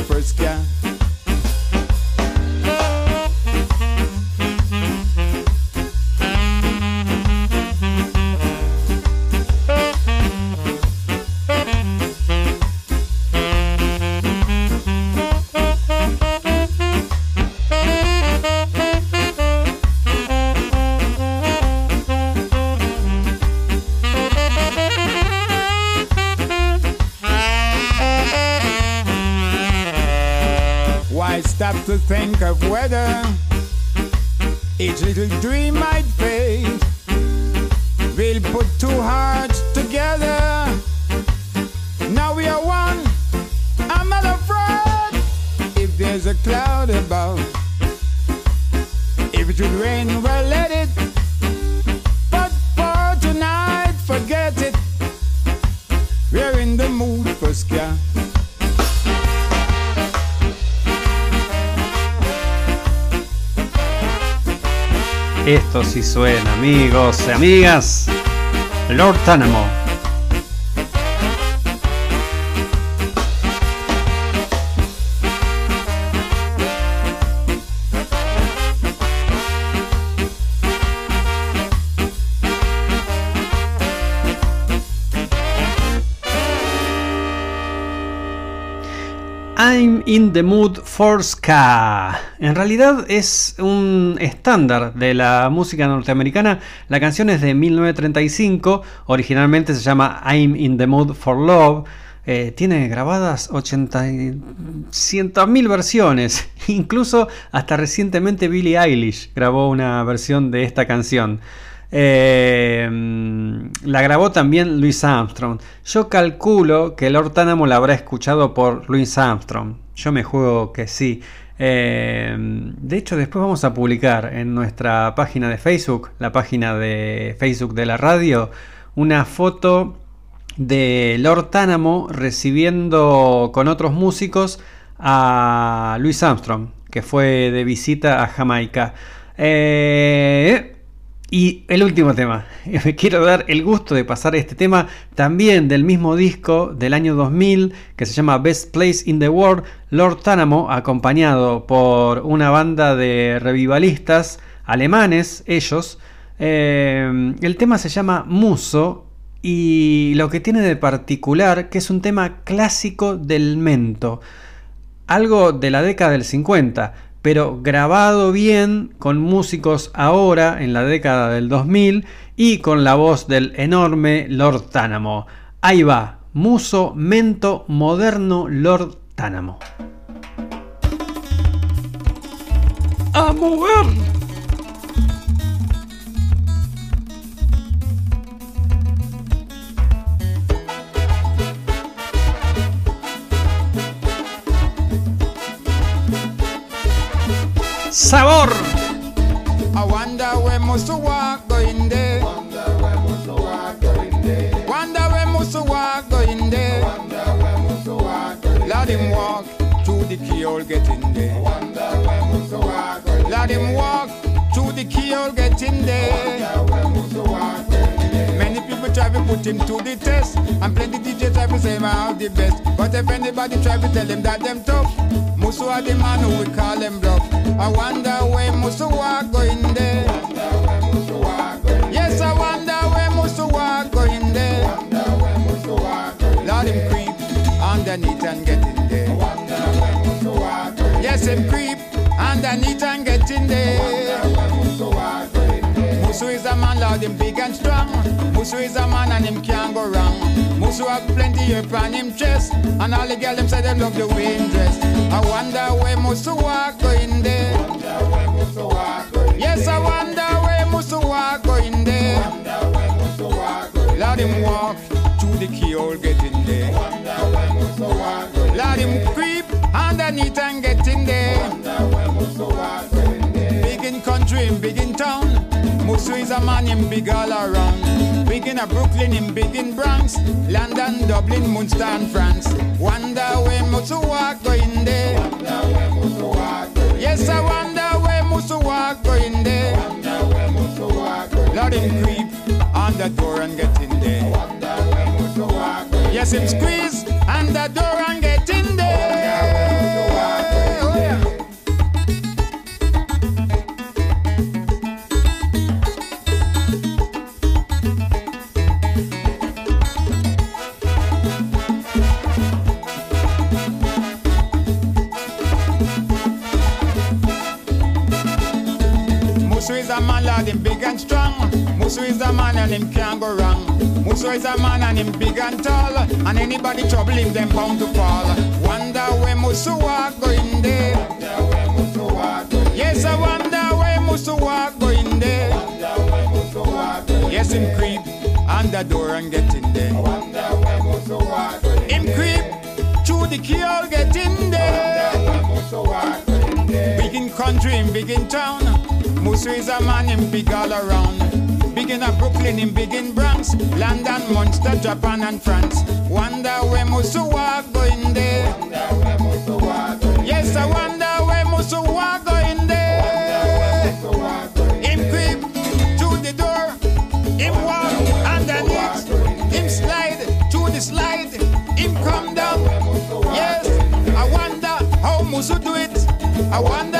S3: suena, amigos y amigas. Lord Tánamo. I'm in the mood for ska. En realidad es un estándar de la música norteamericana. La canción es de 1935. Originalmente se llama I'm in the mood for love. eh, tiene grabadas 80 y- cientos mil versiones. Incluso hasta recientemente Billie Eilish grabó una versión de esta canción. Eh, la grabó también Louis Armstrong. Yo calculo que Lord Tánamo la habrá escuchado por Louis Armstrong. Yo me juego que sí. Eh, de hecho, después vamos a publicar en nuestra página de Facebook, la página de Facebook de la radio, una foto de Lord Tánamo recibiendo con otros músicos a Louis Armstrong, que fue de visita a Jamaica. Eh, y el último tema, me quiero dar el gusto de pasar este tema también del mismo disco del año 2000 que se llama Best Place in the World, Lord Tánamo, acompañado por una banda de revivalistas alemanes, ellos. Eh, el tema se llama Muso y lo que tiene de particular que es un tema clásico del mento, algo de la década del 50, pero grabado bien con músicos ahora en la década del 2000 y con la voz del enorme Lord Tánamo. Ahí va, Muso Mento Moderno Lord Tánamo.
S13: A mover. Going Let him walk through the keyhole get in there. Wonder where must walk going Let him walk through the keyhole get in there. Wonder where must walk Many people try to put him to the test, and plenty DJs try to say him out the best. But if anybody try to tell him that them tough, Musu are the man who we call them bluff. I wonder where Musu walk going there. A man, Lord, him big and strong. Musu is a man and him can't go wrong. Musu have plenty hair on him chest. And all the girls them say they love the way him dress. I wonder where Musu walk going there. Yes, I wonder where Musu walk going there. Lord him walk through the keyhole get in there. Lord him creep underneath and get in there. Musu is a man, him big all around. Big in a Brooklyn, him big in Bronx. London, Dublin, Munster and France. Wonder where Musu walk going there. Yes, I wonder where Musu walk going there. Him creep on the door and get in there. Yes, him squeeze on the door and get in a man, Lord, him big and strong. Musu is a man and him can't go wrong. Musu is a man and him big and tall. And anybody trouble him, them bound to fall. Wonder where Musu walk going there. Yes, I wonder where Musu walk going there. Yes, him creep on the door and get in there. Him creep through the keyhole, get in there. Big in country, him big in town. Musu is a man, him big all around. Big in Brooklyn, him big in Bronx. London, Munster, Japan and France. Wonder where Musu walk going there. Yes, I wonder where Musu walk going there. Him creep through the door. Him walk underneath. Him slide through the slide. Him come down. Yes, I wonder how Musu do it. I wonder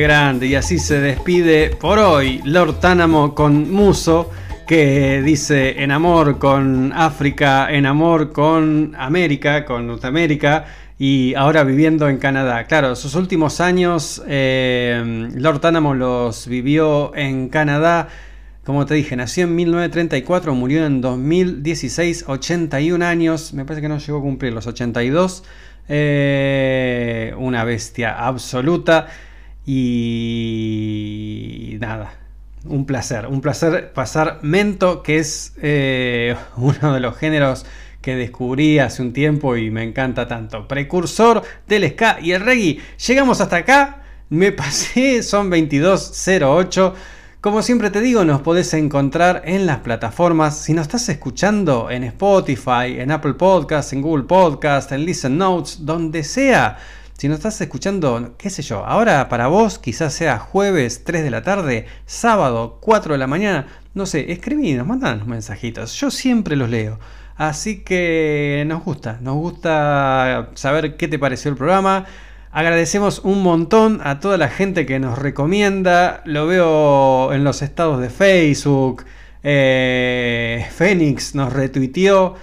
S3: Grande. Y así se despide por hoy Lord Tánamo con Muso, que dice en amor con África, en amor con América, con Norteamérica. Y ahora viviendo en Canadá. Claro, sus últimos años eh, Lord Tánamo los vivió en Canadá. Como te dije, nació en 1934, murió en 2016, 81 años. Me parece que no llegó a cumplir los 82. Eh, una bestia absoluta. Y nada, un placer, un placer pasar Mento, que es eh, uno de los géneros que descubrí hace un tiempo y me encanta tanto. Precursor del ska y el reggae. Llegamos hasta acá, me pasé, son 22.08. Como siempre te digo, nos podés encontrar en las plataformas. Si nos estás escuchando en Spotify, en Apple Podcasts, en Google Podcasts, en Listen Notes, donde sea. Si nos estás escuchando, qué sé yo, ahora para vos quizás sea jueves 3 de la tarde, sábado 4 de la mañana, no sé, escribinos, mandanos mensajitos, yo siempre los leo. Así que nos gusta, nos gusta saber qué te pareció el programa. Agradecemos un montón a toda la gente que nos recomienda. Lo veo en los estados de Facebook. Eh, nos retuiteó.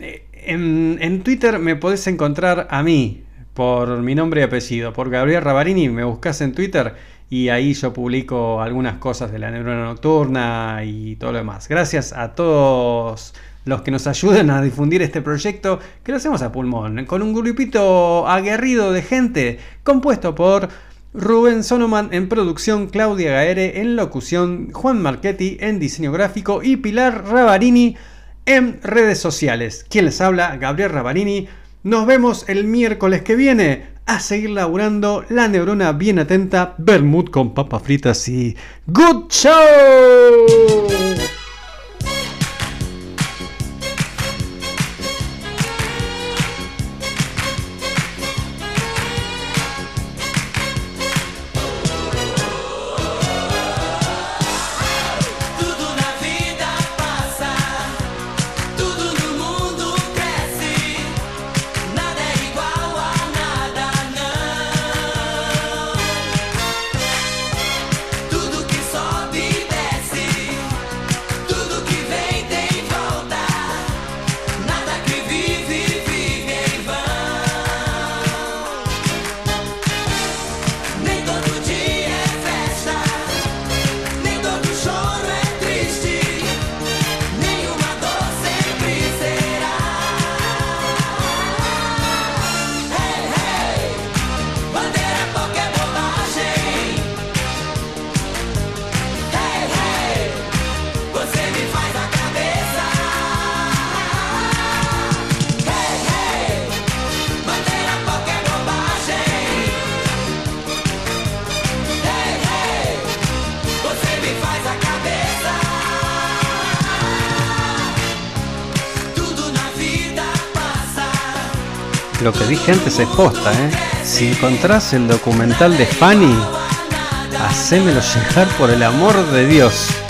S3: Eh, En, en Twitter me podés encontrar a mí por mi nombre y apellido. Por Gabriel Rabarini me buscas en Twitter y ahí yo publico algunas cosas de la neurona nocturna y todo lo demás. Gracias a todos los que nos ayudan a difundir este proyecto que lo hacemos a pulmón, con un grupito aguerrido de gente compuesto por Rubén Sonoman en producción, Claudia Gaere en locución, Juan Marchetti en diseño gráfico y Pilar Rabarini en redes sociales. Quien les habla, Gabriel Rabarini. Nos vemos el miércoles que viene a seguir laburando la neurona bien atenta, Bermud con papas fritas y ¡Good Show! Antes es posta, ¿eh? Si encontrás el documental de Fanny, hacémelo llegar por el amor de Dios.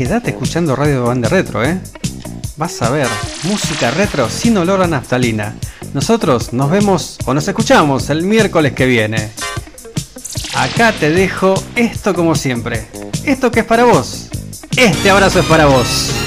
S3: Quédate escuchando Radio Banda Retro, ¿eh? Vas a ver, música retro sin olor a naftalina. Nosotros nos vemos o nos escuchamos el miércoles que viene. Acá te dejo esto como siempre. Esto que es para vos. Este abrazo es para vos.